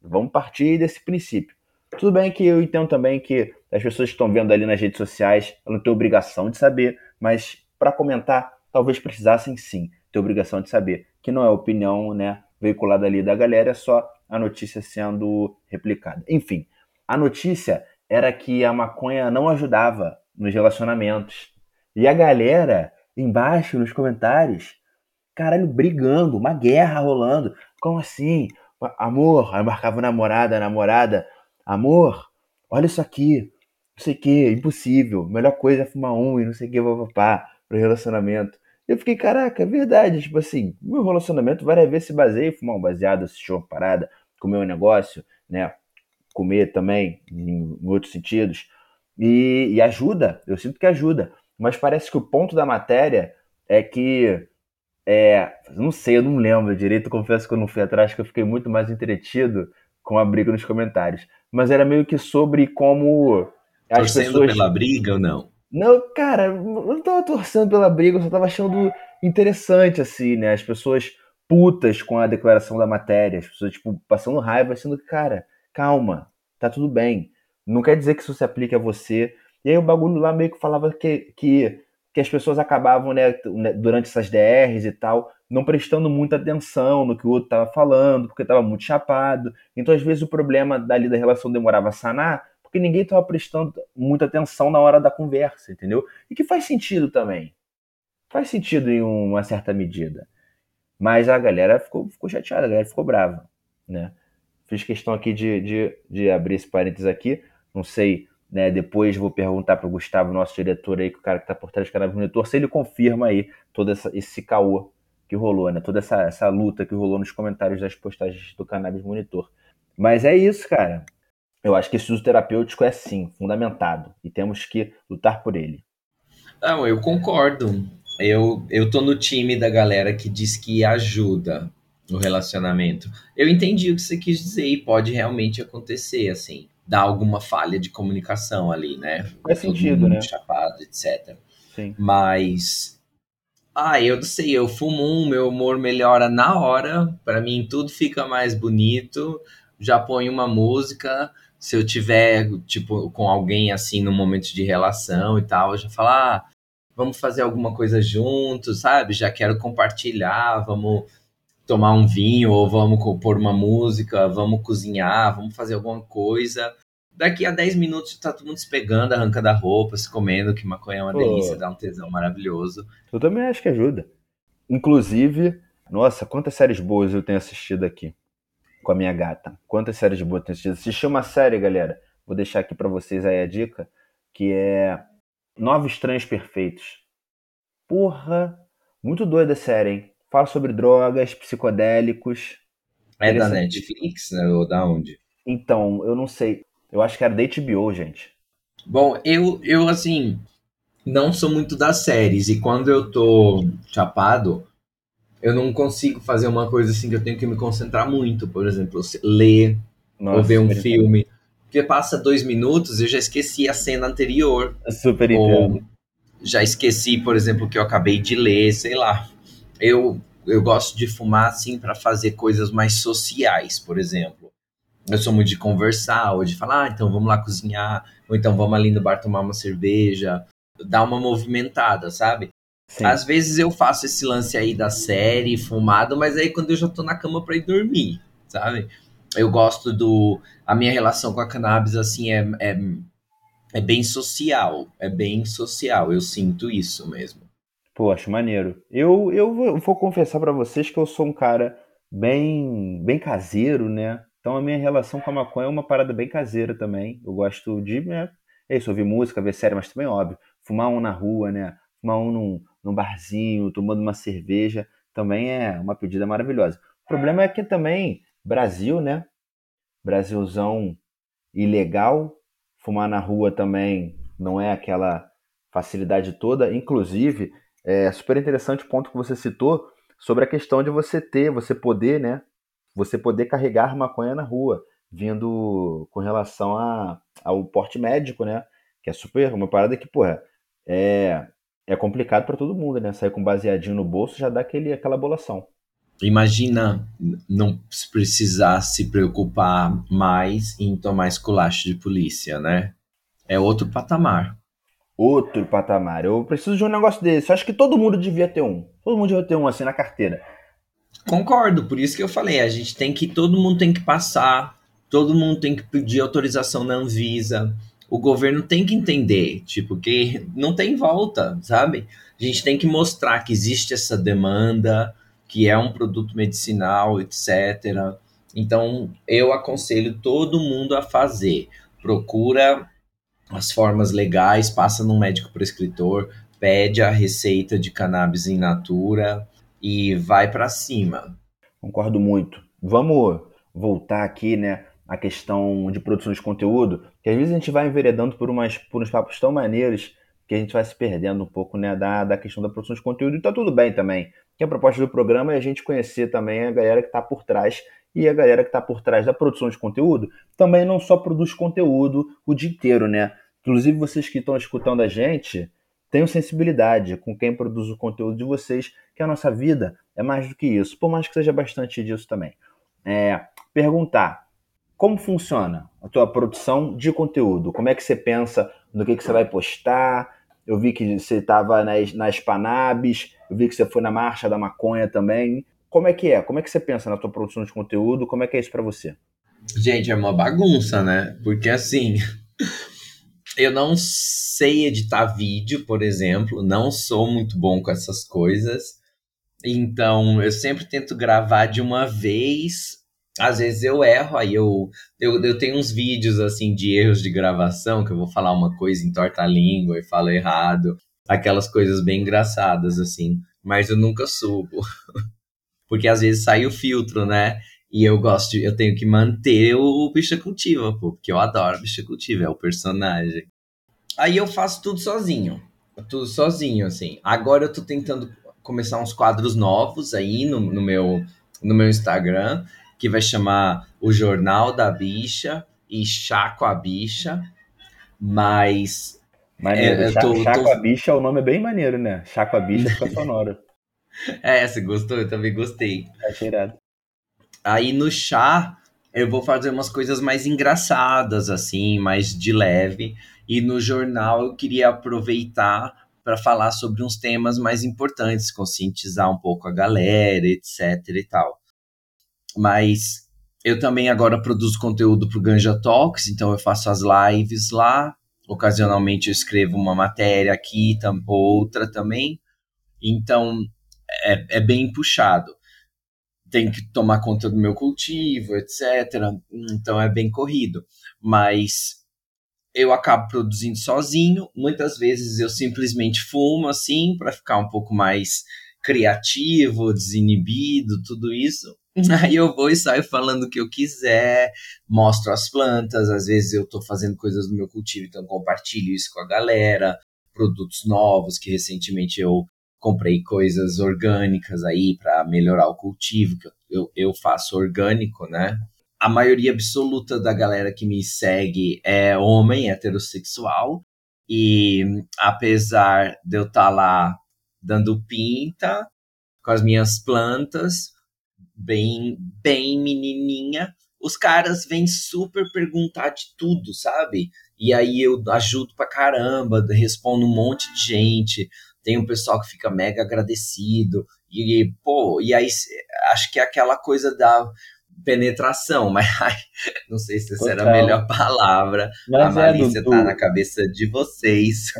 Vamos partir desse princípio. Tudo bem que eu entendo também que as pessoas que estão vendo ali nas redes sociais não têm obrigação de saber, mas para comentar, talvez precisassem sim ter obrigação de saber, que não é opinião né, veiculada ali da galera, é só a notícia sendo replicada. Enfim, a notícia era que a maconha não ajudava nos relacionamentos. E a galera embaixo nos comentários caralho, brigando, uma guerra rolando. Como assim? Amor, aí marcava namorada, namorada, amor, olha isso aqui, não sei o que, impossível, melhor coisa é fumar um e não sei o que, papapá, pro relacionamento. Eu fiquei, caraca, é verdade, tipo assim, meu relacionamento várias vezes se baseia em fumar um baseado, assistir uma parada, comer um negócio, né, comer também, em, em outros sentidos, e, e ajuda, eu sinto que ajuda, mas parece que o ponto da matéria é que é, não sei, eu não lembro direito, confesso que eu não fui atrás, que eu fiquei muito mais entretido com a briga nos comentários. Mas era meio que sobre como as Torcendo pessoas... pela briga ou não? Não, cara, eu não tava torcendo pela briga, eu só tava achando interessante, assim, né? As pessoas putas com a declaração da matéria, as pessoas, tipo, passando raiva, sendo que, cara, calma, tá tudo bem. Não quer dizer que isso se aplique a você. E aí o bagulho lá meio que falava que, que que as pessoas acabavam, né, né durante essas DRs e tal, não prestando muita atenção no que o outro estava falando, porque estava muito chapado. Então, às vezes, o problema dali da relação demorava a sanar, porque ninguém estava prestando muita atenção na hora da conversa, entendeu? E que faz sentido também. Faz sentido em uma certa medida. Mas a galera ficou, ficou chateada, a galera ficou brava, né? Fiz questão aqui de, de, de abrir esse parênteses aqui. Não sei né? Depois vou perguntar para o Gustavo, nosso diretor aí, que o cara que está por trás do canal monitor, se ele confirma aí todo essa, esse caô que rolou, né? Toda essa, essa luta que rolou nos comentários das postagens do Cannabis Monitor. Mas é isso, cara. Eu acho que esse uso terapêutico é sim, fundamentado. E temos que lutar por ele. Não, eu concordo. Eu, eu tô no time da galera que diz que ajuda no relacionamento. Eu entendi o que você quis dizer e pode realmente acontecer, assim dar alguma falha de comunicação ali, né? Faz sentido, né? Chapado, etc. Sim. Mas. Ah, eu não sei, eu fumo um, meu humor melhora na hora, para mim tudo fica mais bonito. Já ponho uma música, se eu tiver, tipo, com alguém assim no momento de relação e tal, eu já falo, ah, vamos fazer alguma coisa juntos, sabe? Já quero compartilhar, vamos tomar um vinho ou vamos pôr uma música, vamos cozinhar, vamos fazer alguma coisa. Daqui a 10 minutos tá todo mundo se pegando, arrancando a roupa, se comendo, que maconha é uma Pô. delícia, dá um tesão maravilhoso. Eu também acho que ajuda. Inclusive, Nossa, quantas séries boas eu tenho assistido aqui com a minha gata. Quantas séries boas eu tenho assistido. Assisti uma série, galera. Vou deixar aqui para vocês aí a dica, que é Nove Estranhos Perfeitos. Porra, muito doida a série, hein? Fala sobre drogas, psicodélicos. É da Netflix, né? Ou da onde? Então, eu não sei. Eu acho que era da HBO, gente. Bom, eu, eu assim, não sou muito das séries. E quando eu tô chapado, eu não consigo fazer uma coisa assim que eu tenho que me concentrar muito. Por exemplo, ler Nossa, ou ver um filme. Porque passa dois minutos eu já esqueci a cena anterior. Super entendo. Já esqueci, por exemplo, que eu acabei de ler, sei lá. Eu, eu gosto de fumar assim para fazer coisas mais sociais, por exemplo. Eu sou muito de conversar, ou de falar, ah, então vamos lá cozinhar, ou então vamos ali no bar tomar uma cerveja, dar uma movimentada, sabe? Sim. Às vezes eu faço esse lance aí da série, fumado, mas aí quando eu já tô na cama pra ir dormir, sabe? Eu gosto do. A minha relação com a cannabis, assim, é, é, é bem social. É bem social, eu sinto isso mesmo. Pô, acho maneiro. Eu, eu vou, vou confessar para vocês que eu sou um cara bem, bem caseiro, né? Então a minha relação com a maconha é uma parada bem caseira também. Eu gosto de, né? É isso, ouvir música, ver série, mas também, óbvio, fumar um na rua, né? Fumar um num, num barzinho, tomando uma cerveja, também é uma pedida maravilhosa. O problema é que também, Brasil, né? Brasilzão ilegal, fumar na rua também não é aquela facilidade toda. Inclusive, é super interessante o ponto que você citou sobre a questão de você ter, você poder, né? você poder carregar maconha na rua, vindo com relação a, ao porte médico, né? Que é super, uma parada que, porra, é, é complicado para todo mundo, né? Sair com baseadinho no bolso já dá aquele, aquela bolação. Imagina não precisar se preocupar mais em tomar esculacho de polícia, né? É outro patamar. Outro patamar. Eu preciso de um negócio desse. acho que todo mundo devia ter um. Todo mundo devia ter um assim na carteira. Concordo, por isso que eu falei, a gente tem que, todo mundo tem que passar, todo mundo tem que pedir autorização na Anvisa, o governo tem que entender, tipo, que não tem volta, sabe? A gente tem que mostrar que existe essa demanda, que é um produto medicinal, etc. Então, eu aconselho todo mundo a fazer. Procura as formas legais, passa num médico prescritor, pede a receita de cannabis in natura, e vai para cima. Concordo muito. Vamos voltar aqui, né, à questão de produção de conteúdo, que às vezes a gente vai enveredando por, umas, por uns papos tão maneiros que a gente vai se perdendo um pouco, né, da, da questão da produção de conteúdo. E tá tudo bem também. Que a proposta do programa é a gente conhecer também a galera que está por trás e a galera que está por trás da produção de conteúdo também não só produz conteúdo o dia inteiro, né? Inclusive vocês que estão escutando a gente, tenham sensibilidade com quem produz o conteúdo de vocês, que a nossa vida é mais do que isso, por mais que seja bastante disso também. É, perguntar como funciona a tua produção de conteúdo, como é que você pensa no que, que você vai postar, eu vi que você estava nas, nas Panabs, eu vi que você foi na Marcha da Maconha também. Como é que é? Como é que você pensa na tua produção de conteúdo? Como é que é isso para você? Gente, é uma bagunça, né? Porque assim, eu não sei editar vídeo, por exemplo, não sou muito bom com essas coisas. Então, eu sempre tento gravar de uma vez. Às vezes eu erro, aí eu, eu, eu tenho uns vídeos assim de erros de gravação, que eu vou falar uma coisa em torta língua e falo errado. Aquelas coisas bem engraçadas, assim. Mas eu nunca subo. Porque às vezes sai o filtro, né? E eu gosto, de, eu tenho que manter o bicha cultiva, pô, porque eu adoro bicha cultiva, é o personagem. Aí eu faço tudo sozinho. Tudo sozinho, assim. Agora eu tô tentando começar uns quadros novos aí no, no meu, no meu Instagram, que vai chamar O Jornal da Bicha e Chá com a Bicha. Mas. Maneiro. É, Chá, tô, Chá tô... com a Bicha, o nome é bem maneiro, né? Chá com a Bicha fica sonoro. é, você gostou? Eu também gostei. É cheirado. Aí no chá, eu vou fazer umas coisas mais engraçadas, assim, mais de leve. E no jornal eu queria aproveitar para falar sobre uns temas mais importantes, conscientizar um pouco a galera, etc e tal. Mas eu também agora produzo conteúdo para o Ganja Talks, então eu faço as lives lá. Ocasionalmente eu escrevo uma matéria aqui, outra também. Então é, é bem puxado. Tenho que tomar conta do meu cultivo, etc. Então é bem corrido. Mas eu acabo produzindo sozinho. Muitas vezes eu simplesmente fumo assim para ficar um pouco mais criativo, desinibido, tudo isso. Aí eu vou e saio falando o que eu quiser, mostro as plantas, às vezes eu estou fazendo coisas no meu cultivo, então compartilho isso com a galera, produtos novos que recentemente eu comprei coisas orgânicas aí para melhorar o cultivo, que eu, eu faço orgânico, né? A maioria absoluta da galera que me segue é homem, heterossexual, e apesar de eu estar tá lá dando pinta com as minhas plantas, bem, bem menininha, os caras vêm super perguntar de tudo, sabe? E aí eu ajudo pra caramba, respondo um monte de gente, tem um pessoal que fica mega agradecido. E, pô, e aí acho que é aquela coisa da penetração, mas ai, não sei se essa Total. era a melhor palavra. Mas a é, malícia é, do, tá na cabeça de vocês.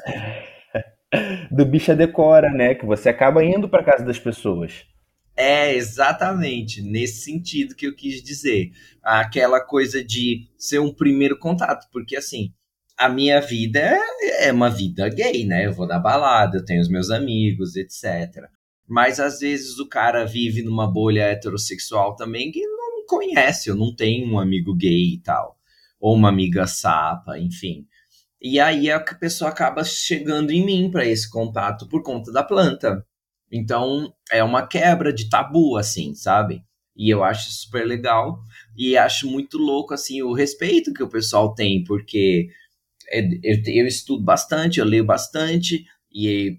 do bicha decora, né? Que você acaba indo para casa das pessoas. É exatamente nesse sentido que eu quis dizer. Aquela coisa de ser um primeiro contato, porque assim, a minha vida é, é uma vida gay, né? Eu vou na balada, eu tenho os meus amigos, etc. Mas às vezes o cara vive numa bolha heterossexual também que não conhece, eu não tenho um amigo gay e tal, ou uma amiga sapa, enfim. E aí a pessoa acaba chegando em mim para esse contato por conta da planta. Então é uma quebra de tabu, assim, sabe? E eu acho super legal e acho muito louco assim o respeito que o pessoal tem, porque eu, eu estudo bastante, eu leio bastante e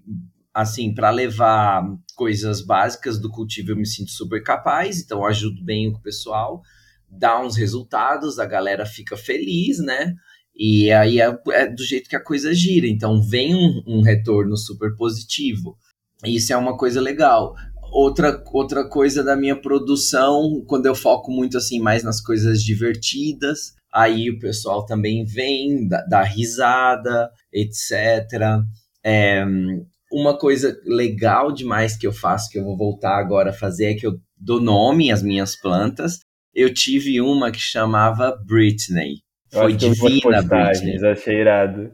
assim para levar coisas básicas do cultivo eu me sinto super capaz, então eu ajudo bem o pessoal, dá uns resultados, a galera fica feliz, né? E aí é, é do jeito que a coisa gira, então vem um, um retorno super positivo. Isso é uma coisa legal. Outra, outra coisa da minha produção, quando eu foco muito assim mais nas coisas divertidas, aí o pessoal também vem, dá, dá risada, etc. É, uma coisa legal demais que eu faço, que eu vou voltar agora a fazer, é que eu dou nome às minhas plantas. Eu tive uma que chamava Britney. Foi divina, Britney. Achei irado.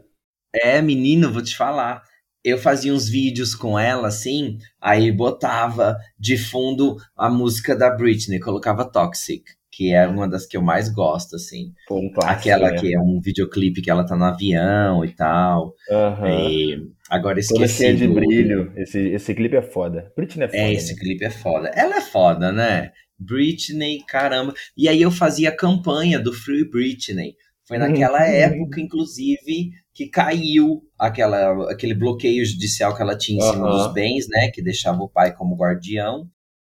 É, menino, vou te falar eu fazia uns vídeos com ela, assim, aí botava de fundo a música da Britney, colocava Toxic, que é uma das que eu mais gosto, assim. Pô, um Aquela né? que é um videoclipe que ela tá no avião e tal. Uhum. E agora esqueci. Toda de do... brilho. Esse, esse clipe é foda. Britney é foda. É, esse né? clipe é foda. Ela é foda, né? Britney, caramba. E aí eu fazia a campanha do Free Britney. Foi naquela época, inclusive, que caiu aquela, aquele bloqueio judicial que ela tinha em cima dos bens, né? Que deixava o pai como guardião.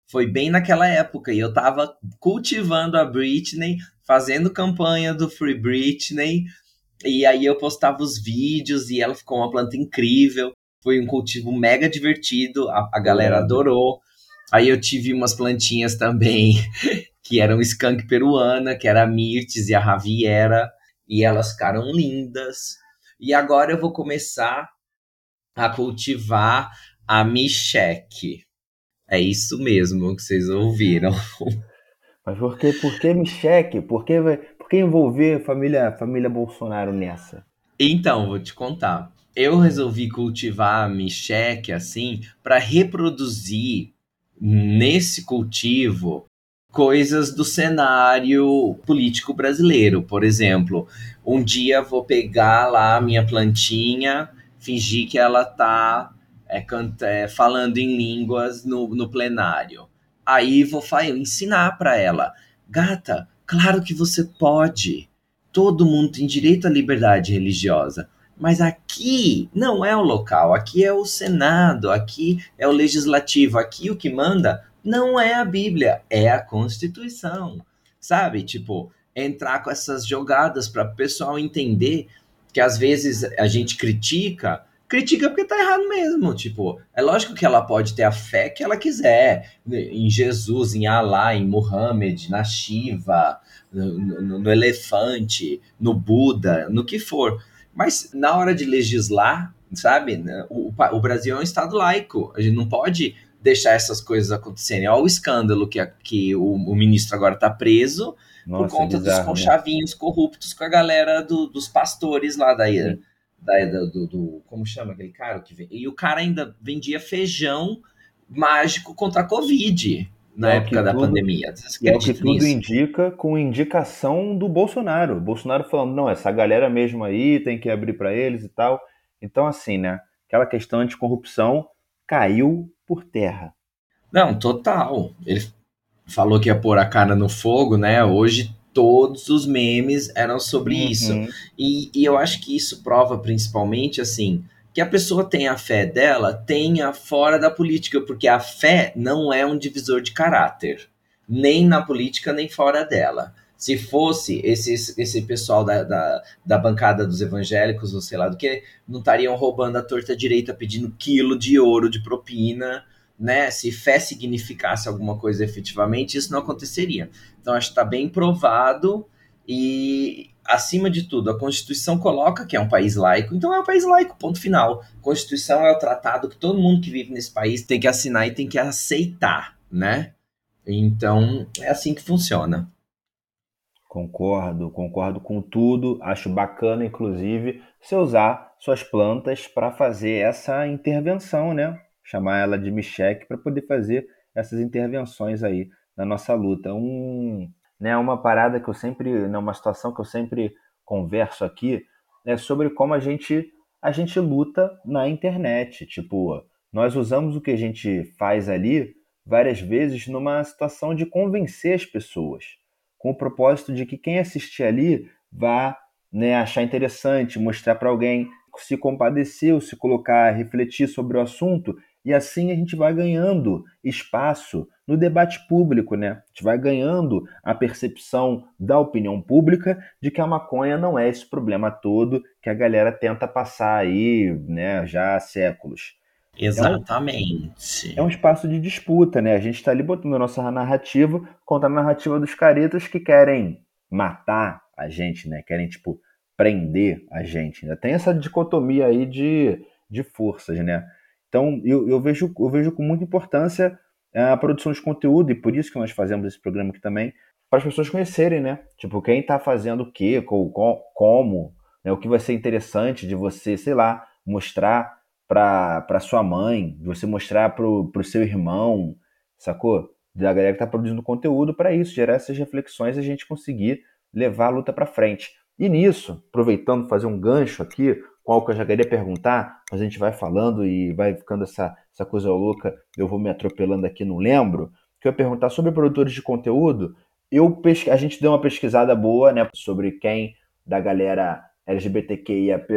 Foi bem naquela época. E eu tava cultivando a Britney, fazendo campanha do Free Britney. E aí eu postava os vídeos e ela ficou uma planta incrível. Foi um cultivo mega divertido, a, a galera adorou. Aí eu tive umas plantinhas também que eram skunk peruana, que era a Mirtes e a Javiera, e elas ficaram lindas. E agora eu vou começar a cultivar a Micheque. É isso mesmo que vocês ouviram. Mas por que, por que Micheque? Por que, por que envolver a família, família Bolsonaro nessa? Então, vou te contar. Eu resolvi cultivar a Micheque assim para reproduzir nesse cultivo coisas do cenário político brasileiro. Por exemplo, um dia vou pegar lá a minha plantinha, fingir que ela tá é, canta, é, falando em línguas no, no plenário. Aí vou ensinar para ela, gata, claro que você pode. Todo mundo tem direito à liberdade religiosa. Mas aqui não é o local, aqui é o Senado, aqui é o legislativo, aqui o que manda não é a Bíblia, é a Constituição. Sabe? Tipo, entrar com essas jogadas para o pessoal entender que às vezes a gente critica, critica porque tá errado mesmo. Tipo, é lógico que ela pode ter a fé que ela quiser em Jesus, em Alá, em Muhammad, na Shiva, no, no, no elefante, no Buda, no que for. Mas na hora de legislar, sabe? O, o Brasil é um estado laico. A gente não pode deixar essas coisas acontecerem. Olha o escândalo que, que o, o ministro agora está preso Nossa, por conta bizarro, dos né? conchavinhos né? corruptos com a galera do, dos pastores lá da, da, do, do, Como chama aquele cara? Que e o cara ainda vendia feijão mágico contra a Covid na é época da tudo, pandemia. É o que tudo nisso? indica com indicação do Bolsonaro. O Bolsonaro falando, não, essa galera mesmo aí tem que abrir para eles e tal. Então, assim, né? Aquela questão anticorrupção caiu por terra. Não, total. Ele falou que ia pôr a cara no fogo, né? Hoje todos os memes eram sobre uhum. isso. E, e eu acho que isso prova principalmente, assim, que a pessoa tenha a fé dela, tenha fora da política, porque a fé não é um divisor de caráter, nem na política, nem fora dela. Se fosse esse, esse pessoal da, da, da bancada dos evangélicos, ou sei lá do que, não estariam roubando a torta direita pedindo quilo de ouro de propina, né? Se fé significasse alguma coisa efetivamente, isso não aconteceria. Então, acho que está bem provado e, acima de tudo, a Constituição coloca que é um país laico, então é um país laico, ponto final. Constituição é o tratado que todo mundo que vive nesse país tem que assinar e tem que aceitar, né? Então, é assim que funciona. Concordo, concordo com tudo. Acho bacana, inclusive, você usar suas plantas para fazer essa intervenção, né? Chamar ela de Micheque para poder fazer essas intervenções aí na nossa luta. Um, né, uma parada que eu sempre, né, uma situação que eu sempre converso aqui é sobre como a gente a gente luta na internet. Tipo, nós usamos o que a gente faz ali várias vezes numa situação de convencer as pessoas com o propósito de que quem assistir ali vá né, achar interessante, mostrar para alguém, se compadecer, ou se colocar, refletir sobre o assunto, e assim a gente vai ganhando espaço no debate público, né? A gente vai ganhando a percepção da opinião pública de que a maconha não é esse problema todo que a galera tenta passar aí, né, já há séculos. Exatamente. É um, é um, espaço de disputa, né? A gente está ali botando a nossa narrativa contra a narrativa dos caretas que querem matar a gente, né? Querem, tipo, prender a gente. Ainda tem essa dicotomia aí de, de forças, né? Então, eu, eu, vejo, eu vejo com muita importância a produção de conteúdo, e por isso que nós fazemos esse programa aqui também, para as pessoas conhecerem, né? Tipo, quem está fazendo o quê, como, né? o que vai ser interessante de você, sei lá, mostrar para sua mãe, de você mostrar para o seu irmão, sacou? Da galera que está produzindo conteúdo para isso, gerar essas reflexões e a gente conseguir levar a luta para frente. E nisso, aproveitando fazer um gancho aqui, qual que eu já queria perguntar, mas a gente vai falando e vai ficando essa, essa coisa louca, eu vou me atropelando aqui, não lembro, que eu ia perguntar sobre produtores de conteúdo, eu a gente deu uma pesquisada boa, né, sobre quem da galera LGBTQIAP+,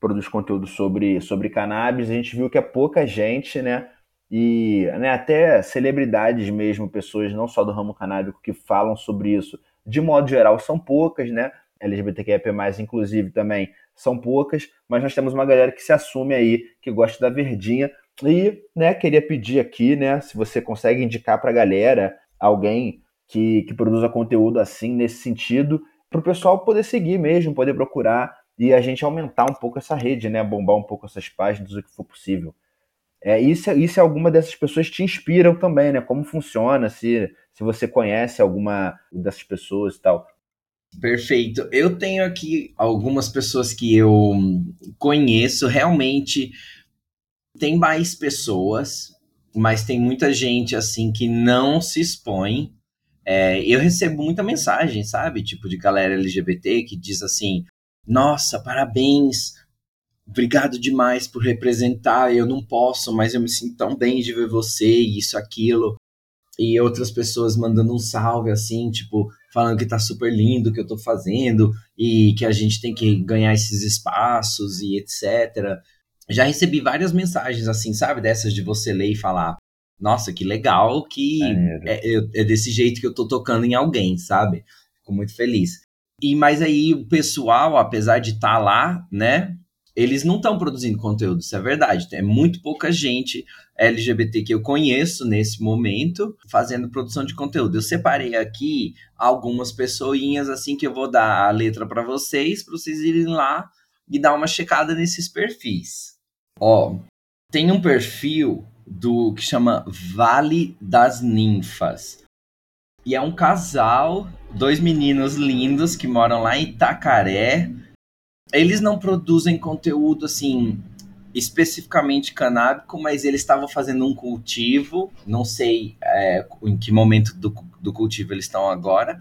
produz conteúdo sobre, sobre cannabis, a gente viu que é pouca gente, né? E né, até celebridades mesmo, pessoas não só do ramo canábico que falam sobre isso, de modo geral, são poucas, né? LGBTQIA+, inclusive, também são poucas, mas nós temos uma galera que se assume aí, que gosta da verdinha. E, né, queria pedir aqui, né, se você consegue indicar para a galera alguém que, que produza conteúdo assim, nesse sentido, para o pessoal poder seguir mesmo, poder procurar e a gente aumentar um pouco essa rede, né? Bombar um pouco essas páginas, o que for possível. É, isso, isso é alguma dessas pessoas te inspiram também, né? Como funciona, se, se você conhece alguma dessas pessoas e tal. Perfeito. Eu tenho aqui algumas pessoas que eu conheço, realmente tem mais pessoas, mas tem muita gente assim que não se expõe. É, eu recebo muita mensagem, sabe? Tipo, de galera LGBT que diz assim: nossa, parabéns, obrigado demais por representar. Eu não posso, mas eu me sinto tão bem de ver você, isso, aquilo. E outras pessoas mandando um salve assim, tipo, falando que tá super lindo o que eu tô fazendo e que a gente tem que ganhar esses espaços e etc. Já recebi várias mensagens assim, sabe, dessas de você ler e falar: Nossa, que legal que é, é, é desse jeito que eu tô tocando em alguém, sabe? Fico muito feliz. E mas aí o pessoal, apesar de estar tá lá, né, eles não estão produzindo conteúdo, isso é verdade. É muito pouca gente LGBT que eu conheço nesse momento fazendo produção de conteúdo. Eu separei aqui algumas pessoinhas assim que eu vou dar a letra para vocês, para vocês irem lá e dar uma checada nesses perfis. Ó, tem um perfil do que chama Vale das Ninfas. E é um casal, dois meninos lindos que moram lá em Itacaré. Eles não produzem conteúdo assim especificamente canábico, mas eles estavam fazendo um cultivo, não sei é, em que momento do, do cultivo eles estão agora,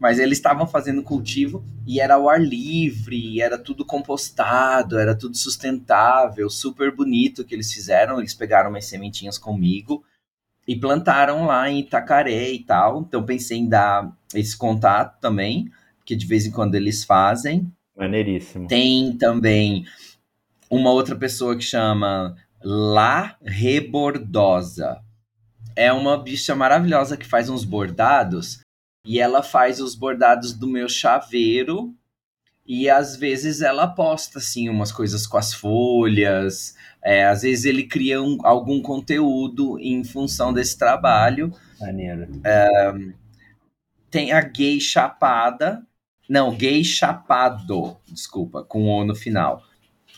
mas eles estavam fazendo cultivo e era ao ar livre, era tudo compostado, era tudo sustentável, super bonito que eles fizeram. Eles pegaram umas sementinhas comigo e plantaram lá em Itacaré e tal. Então pensei em dar esse contato também, que de vez em quando eles fazem. Maneiríssimo. Tem também uma outra pessoa que chama La Rebordosa. É uma bicha maravilhosa que faz uns bordados e ela faz os bordados do meu chaveiro e às vezes ela posta assim umas coisas com as folhas. É, às vezes ele cria um, algum conteúdo em função desse trabalho. Maneiro. É, tem a gay chapada. Não, gay chapado, desculpa, com o no final.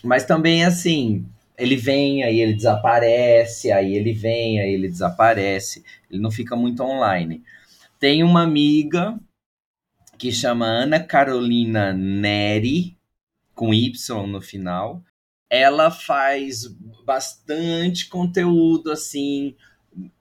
Mas também, assim, ele vem, aí ele desaparece, aí ele vem, aí ele desaparece. Ele não fica muito online. Tem uma amiga que chama Ana Carolina Neri, com Y no final. Ela faz bastante conteúdo, assim,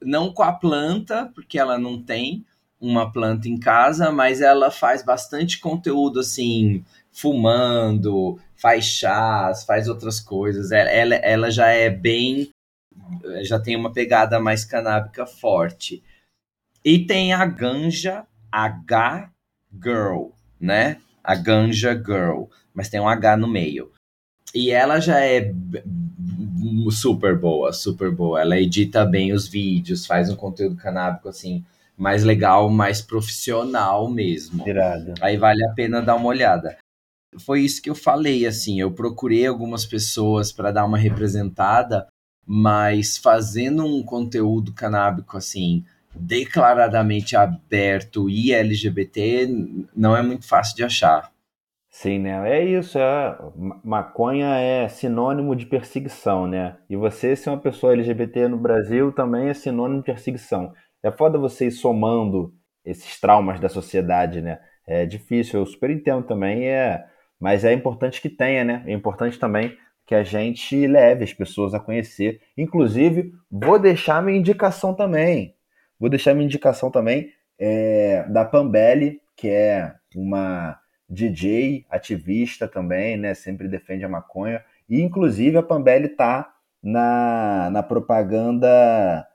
não com a planta, porque ela não tem uma planta em casa, mas ela faz bastante conteúdo, assim, fumando, faz chás, faz outras coisas. Ela, ela, ela já é bem. já tem uma pegada mais canábica forte. E tem a Ganja H Girl, né? A Ganja Girl, mas tem um H no meio. E ela já é super boa, super boa. Ela edita bem os vídeos, faz um conteúdo canábico assim mais legal, mais profissional mesmo. Irado. Aí vale a pena dar uma olhada foi isso que eu falei, assim, eu procurei algumas pessoas para dar uma representada, mas fazendo um conteúdo canábico assim, declaradamente aberto e LGBT, não é muito fácil de achar. Sim, né? É isso, é... maconha é sinônimo de perseguição, né? E você ser uma pessoa LGBT no Brasil também é sinônimo de perseguição. É foda você ir somando esses traumas da sociedade, né? É difícil, eu super entendo também, é mas é importante que tenha, né? É importante também que a gente leve as pessoas a conhecer. Inclusive, vou deixar minha indicação também. Vou deixar minha indicação também é, da Pambelli, que é uma DJ ativista também, né? Sempre defende a maconha. E, inclusive, a Pambelli tá na, na propaganda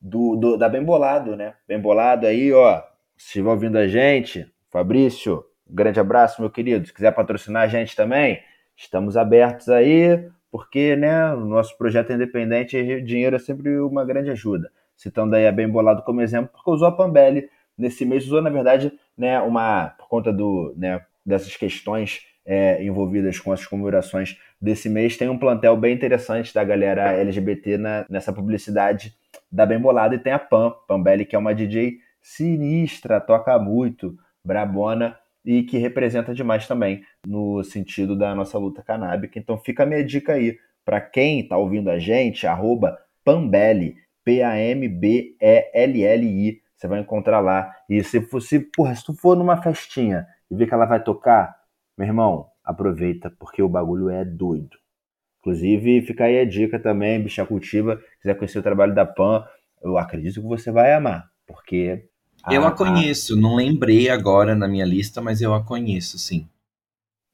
do, do, da Bem Bolado, né? Bem Bolado aí, ó. Se estiver ouvindo a gente, Fabrício, um grande abraço, meu querido. Se quiser patrocinar a gente também, estamos abertos aí, porque né, o nosso projeto é independente dinheiro é sempre uma grande ajuda. Citando aí a Bem Bolado como exemplo, porque usou a Pambelli nesse mês, usou, na verdade, né, uma, por conta do, né, dessas questões é, envolvidas com as comemorações desse mês, tem um plantel bem interessante da galera LGBT na, nessa publicidade da Bem Bolado e tem a Pam, Pambelli, que é uma DJ sinistra, toca muito, brabona, e que representa demais também no sentido da nossa luta canábica. Então fica a minha dica aí para quem está ouvindo a gente, arroba Pambelli, P-A-M-B-E-L-L-I, você vai encontrar lá. E se, se, porra, se tu for numa festinha e ver que ela vai tocar, meu irmão, aproveita, porque o bagulho é doido. Inclusive, fica aí a dica também, bicha cultiva, quiser conhecer o trabalho da Pan, eu acredito que você vai amar, porque eu a conheço, não lembrei agora na minha lista, mas eu a conheço, sim.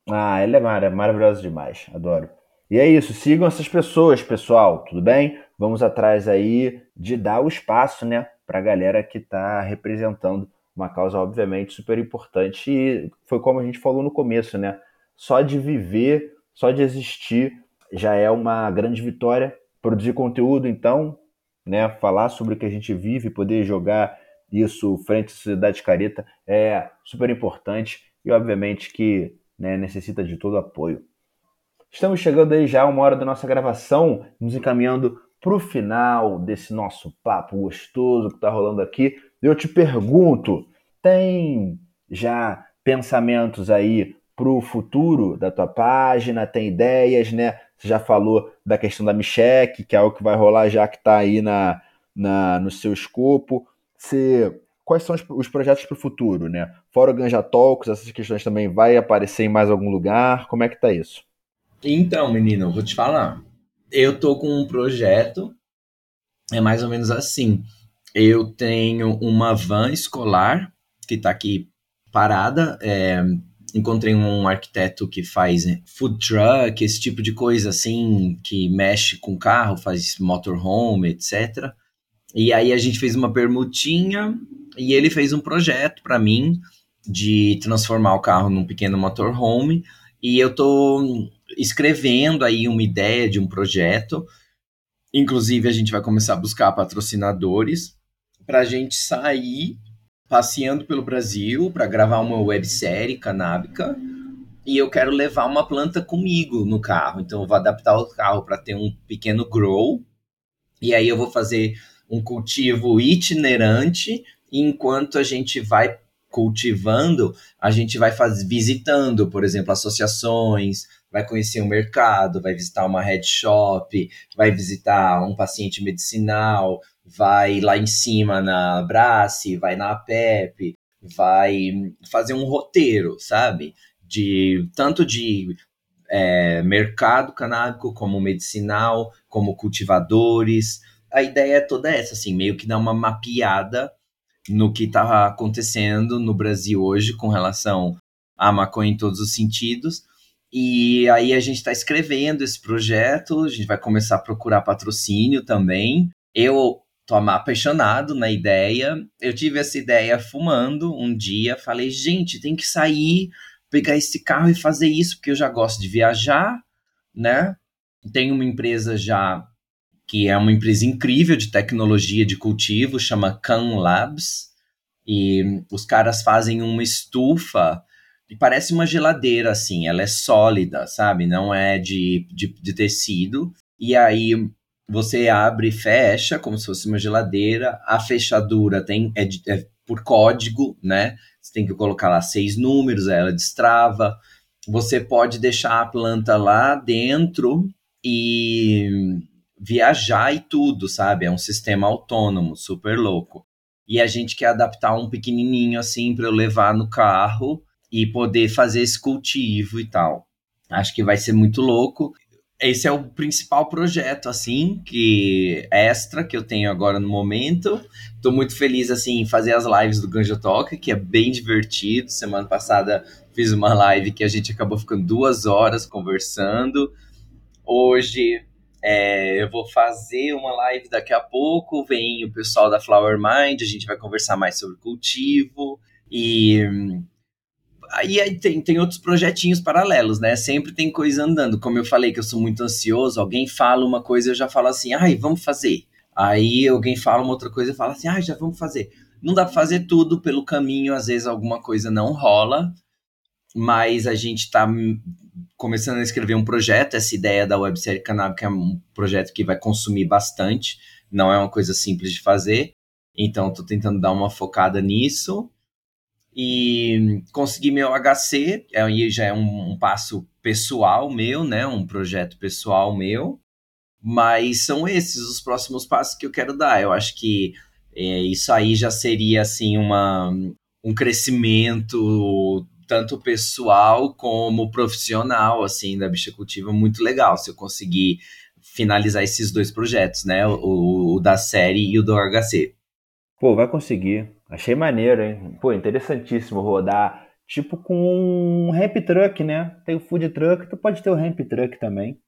Ah, ela é mar maravilhosa demais, adoro. E é isso, sigam essas pessoas, pessoal, tudo bem? Vamos atrás aí de dar o espaço, né, para a galera que está representando uma causa, obviamente, super importante. E foi como a gente falou no começo, né? Só de viver, só de existir, já é uma grande vitória. Produzir conteúdo, então, né? Falar sobre o que a gente vive, poder jogar isso frente à sociedade careta é super importante e obviamente que né, necessita de todo apoio. Estamos chegando aí já a uma hora da nossa gravação, nos encaminhando para o final desse nosso papo gostoso que está rolando aqui. Eu te pergunto, tem já pensamentos aí para o futuro da tua página? Tem ideias, né? Você já falou da questão da Micheque, que é algo que vai rolar já que está aí na, na, no seu escopo. Você, quais são os, os projetos para o futuro, né? Fora o Ganja Talks, essas questões também vai aparecer em mais algum lugar? Como é que tá isso? Então, menino, vou te falar. Eu tô com um projeto, é mais ou menos assim. Eu tenho uma van escolar que está aqui parada. É, encontrei um arquiteto que faz food truck, esse tipo de coisa assim, que mexe com carro, faz motorhome, etc. E aí a gente fez uma permutinha e ele fez um projeto para mim de transformar o carro num pequeno motorhome. E eu tô escrevendo aí uma ideia de um projeto. Inclusive, a gente vai começar a buscar patrocinadores para a gente sair passeando pelo Brasil para gravar uma websérie canábica. E eu quero levar uma planta comigo no carro. Então, eu vou adaptar o carro para ter um pequeno grow. E aí, eu vou fazer um cultivo itinerante. Enquanto a gente vai cultivando, a gente vai faz, visitando, por exemplo, associações, vai conhecer o mercado, vai visitar uma head shop, vai visitar um paciente medicinal, vai lá em cima na Brace, vai na APEP, vai fazer um roteiro, sabe? De tanto de é, mercado canábico, como medicinal, como cultivadores. A ideia é toda essa, assim, meio que dar uma mapeada no que está acontecendo no Brasil hoje com relação à maconha em todos os sentidos. E aí a gente está escrevendo esse projeto, a gente vai começar a procurar patrocínio também. Eu tô apaixonado na ideia. Eu tive essa ideia fumando um dia, falei, gente, tem que sair, pegar esse carro e fazer isso, porque eu já gosto de viajar, né? Tenho uma empresa já que é uma empresa incrível de tecnologia de cultivo, chama Can Labs, e os caras fazem uma estufa e parece uma geladeira, assim, ela é sólida, sabe? Não é de, de, de tecido. E aí você abre e fecha como se fosse uma geladeira. A fechadura tem é, de, é por código, né? Você tem que colocar lá seis números, ela destrava. Você pode deixar a planta lá dentro e viajar e tudo, sabe? É um sistema autônomo, super louco. E a gente quer adaptar um pequenininho assim para eu levar no carro e poder fazer esse cultivo e tal. Acho que vai ser muito louco. Esse é o principal projeto, assim, que extra que eu tenho agora no momento. Estou muito feliz, assim, em fazer as lives do Ganja Talk, que é bem divertido. Semana passada fiz uma live que a gente acabou ficando duas horas conversando. Hoje é, eu vou fazer uma live daqui a pouco, vem o pessoal da Flower Mind, a gente vai conversar mais sobre cultivo e aí, tem, tem outros projetinhos paralelos, né? Sempre tem coisa andando. Como eu falei que eu sou muito ansioso, alguém fala uma coisa eu já falo assim, ai, vamos fazer. Aí alguém fala uma outra coisa e fala assim, ai, já vamos fazer. Não dá pra fazer tudo pelo caminho, às vezes alguma coisa não rola, mas a gente tá começando a escrever um projeto. Essa ideia da websérie canábica é um projeto que vai consumir bastante, não é uma coisa simples de fazer. Então, estou tentando dar uma focada nisso. E conseguir meu HC, aí já é um, um passo pessoal meu, né? Um projeto pessoal meu. Mas são esses os próximos passos que eu quero dar. Eu acho que é, isso aí já seria assim uma, um crescimento tanto pessoal como profissional, assim, da bicha cultiva, muito legal se eu conseguir finalizar esses dois projetos, né? O, o da série e o do HC. Pô, vai conseguir. Achei maneiro, hein? Pô, interessantíssimo rodar. Tipo com um ramp truck, né? Tem o food truck, tu pode ter o ramp truck também.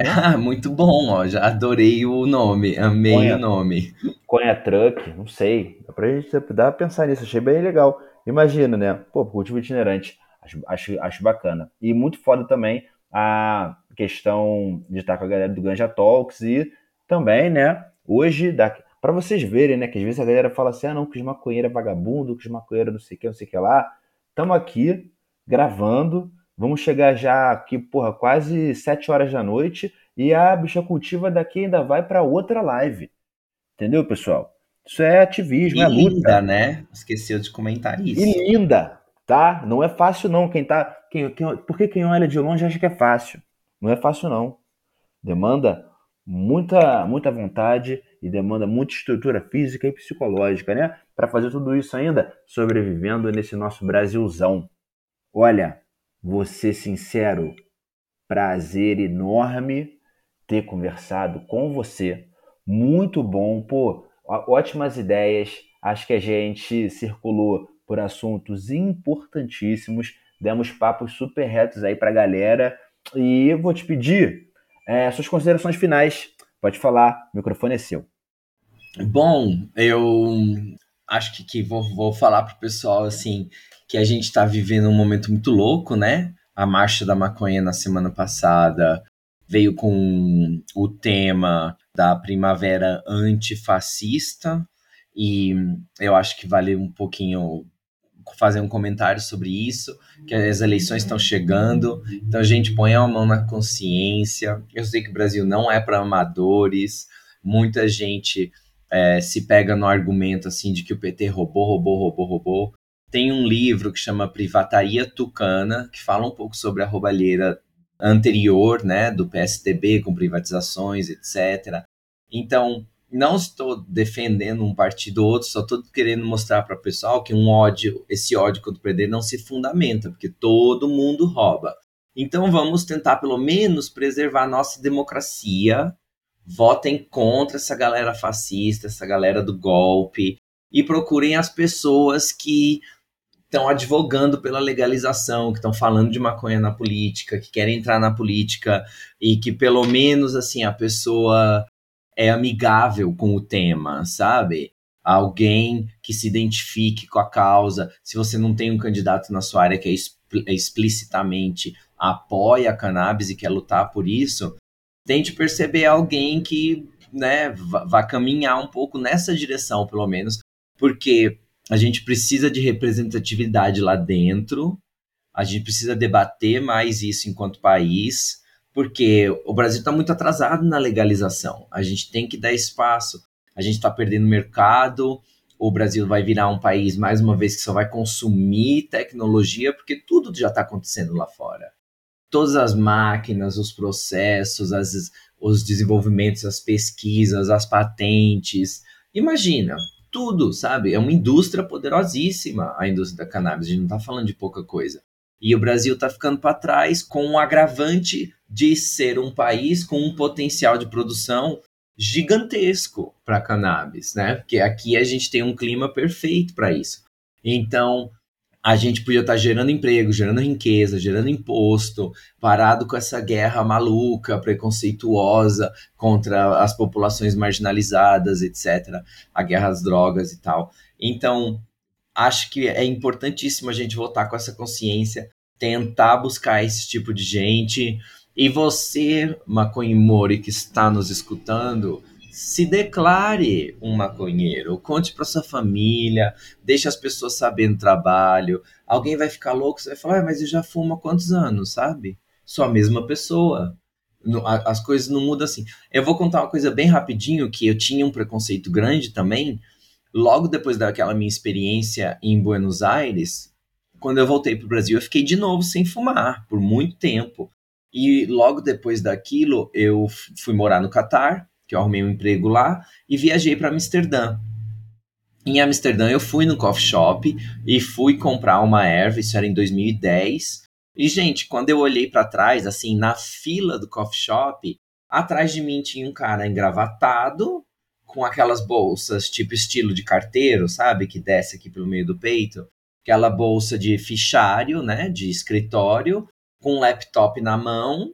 Ah, muito bom, ó. Já adorei o nome, amei Conha, o nome. Conha Truck, não sei. Dá pra gente dar pra pensar nisso, achei bem legal. Imagina, né? Pô, cultivo itinerante. Acho, acho, acho bacana. E muito foda também a questão de estar com a galera do Ganja Talks e também, né? Hoje, para vocês verem, né? Que às vezes a galera fala assim: ah, não, que os maconheiros é vagabundo, que os maconheiros não sei o que, não sei o que lá. Estamos aqui gravando. Vamos chegar já aqui, porra, quase 7 horas da noite. E a bicha cultiva daqui ainda vai para outra live. Entendeu, pessoal? Isso é ativismo, e é luta. linda, né? Esqueceu de comentar isso. E linda, tá? Não é fácil não. Quem tá, quem, quem, porque quem olha de longe acha que é fácil. Não é fácil não. demanda muita, muita vontade e demanda muita estrutura física e psicológica, né? Para fazer tudo isso ainda sobrevivendo nesse nosso Brasilzão. Olha, ser sincero, prazer enorme ter conversado com você. Muito bom, pô, ótimas ideias. Acho que a gente circulou por assuntos importantíssimos, demos papos super retos aí para a galera. E eu vou te pedir é, suas considerações finais. Pode falar, o microfone é seu. Bom, eu acho que, que vou, vou falar pro pessoal assim que a gente está vivendo um momento muito louco, né? A marcha da maconha na semana passada veio com o tema da primavera antifascista e eu acho que vale um pouquinho fazer um comentário sobre isso, que as eleições estão chegando, então a gente põe a mão na consciência. Eu sei que o Brasil não é para amadores, muita gente é, se pega no argumento assim de que o PT roubou, roubou, roubou, roubou. Tem um livro que chama Privataria Tucana, que fala um pouco sobre a roubalheira anterior, né, do PSDB com privatizações, etc. Então, não estou defendendo um partido ou outro, só estou querendo mostrar para o pessoal que um ódio, esse ódio contra o PT não se fundamenta, porque todo mundo rouba. Então vamos tentar pelo menos preservar a nossa democracia. Votem contra essa galera fascista, essa galera do golpe e procurem as pessoas que estão advogando pela legalização, que estão falando de maconha na política, que querem entrar na política e que pelo menos assim a pessoa é amigável com o tema, sabe? Alguém que se identifique com a causa. Se você não tem um candidato na sua área que é, é explicitamente apoia a cannabis e quer lutar por isso, tente perceber alguém que né, vá caminhar um pouco nessa direção, pelo menos, porque a gente precisa de representatividade lá dentro, a gente precisa debater mais isso enquanto país, porque o Brasil está muito atrasado na legalização. A gente tem que dar espaço. A gente está perdendo mercado. O Brasil vai virar um país, mais uma vez, que só vai consumir tecnologia, porque tudo já está acontecendo lá fora. Todas as máquinas, os processos, as, os desenvolvimentos, as pesquisas, as patentes. Imagina, tudo, sabe? É uma indústria poderosíssima, a indústria da cannabis. A gente não está falando de pouca coisa. E o Brasil está ficando para trás com um agravante de ser um país com um potencial de produção gigantesco para cannabis, né? Porque aqui a gente tem um clima perfeito para isso. Então, a gente podia estar tá gerando emprego, gerando riqueza, gerando imposto, parado com essa guerra maluca, preconceituosa contra as populações marginalizadas, etc. A guerra às drogas e tal. Então, acho que é importantíssimo a gente voltar com essa consciência, tentar buscar esse tipo de gente, e você, maconhimori que está nos escutando, se declare um maconheiro, conte para sua família, deixe as pessoas sabendo o trabalho. Alguém vai ficar louco, você vai falar, ah, mas eu já fumo há quantos anos, sabe? Sou a mesma pessoa. As coisas não mudam assim. Eu vou contar uma coisa bem rapidinho, que eu tinha um preconceito grande também. Logo depois daquela minha experiência em Buenos Aires, quando eu voltei para o Brasil, eu fiquei de novo sem fumar por muito tempo. E logo depois daquilo, eu fui morar no Catar, que eu arrumei um emprego lá, e viajei para Amsterdã. Em Amsterdã, eu fui no coffee shop e fui comprar uma erva, isso era em 2010. E, gente, quando eu olhei para trás, assim, na fila do coffee shop, atrás de mim tinha um cara engravatado, com aquelas bolsas tipo estilo de carteiro, sabe? Que desce aqui pelo meio do peito. Aquela bolsa de fichário, né? De escritório, com um laptop na mão.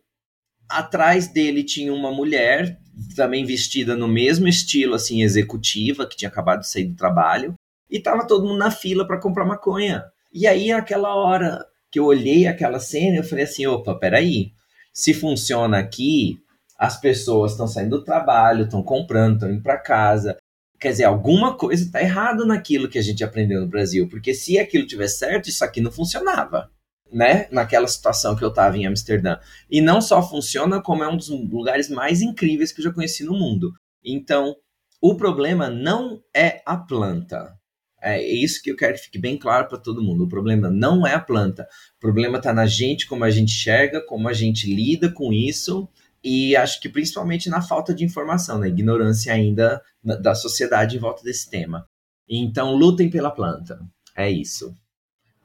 Atrás dele tinha uma mulher, também vestida no mesmo estilo, assim, executiva, que tinha acabado de sair do trabalho. E tava todo mundo na fila para comprar maconha. E aí, naquela hora que eu olhei aquela cena, eu falei assim: opa, peraí. Se funciona aqui, as pessoas estão saindo do trabalho, estão comprando, estão indo para casa. Quer dizer, alguma coisa está errada naquilo que a gente aprendeu no Brasil, porque se aquilo tiver certo, isso aqui não funcionava né, naquela situação que eu estava em Amsterdã. E não só funciona, como é um dos lugares mais incríveis que eu já conheci no mundo. Então, o problema não é a planta. É isso que eu quero que fique bem claro para todo mundo. O problema não é a planta. O problema está na gente, como a gente enxerga, como a gente lida com isso e acho que principalmente na falta de informação, na ignorância ainda da sociedade em volta desse tema. Então, lutem pela planta. É isso.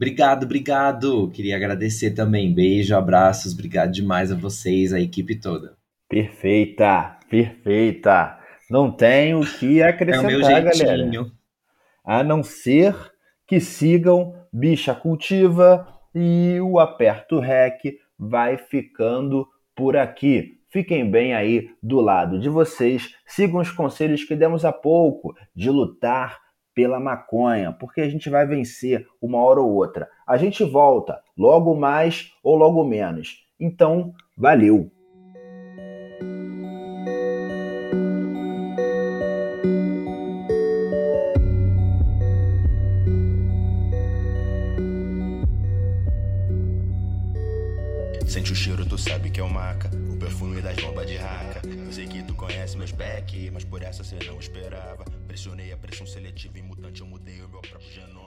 Obrigado, obrigado. Queria agradecer também. Beijo, abraços. Obrigado demais a vocês, a equipe toda. Perfeita, perfeita. Não tenho o que acrescentar, é o galera. A não ser que sigam Bicha Cultiva e o Aperto Rec vai ficando por aqui. Fiquem bem aí do lado de vocês. Sigam os conselhos que demos há pouco de lutar pela maconha, porque a gente vai vencer uma hora ou outra. A gente volta logo mais ou logo menos. Então, valeu! Sente o cheiro, tu sabe que é o maca. O perfume das bombas de raca. Eu sei que tu conhece meus back, mas por essa cê não esperava. Pressionei a pressão seletiva e mutante, eu mudei o meu próprio genoma.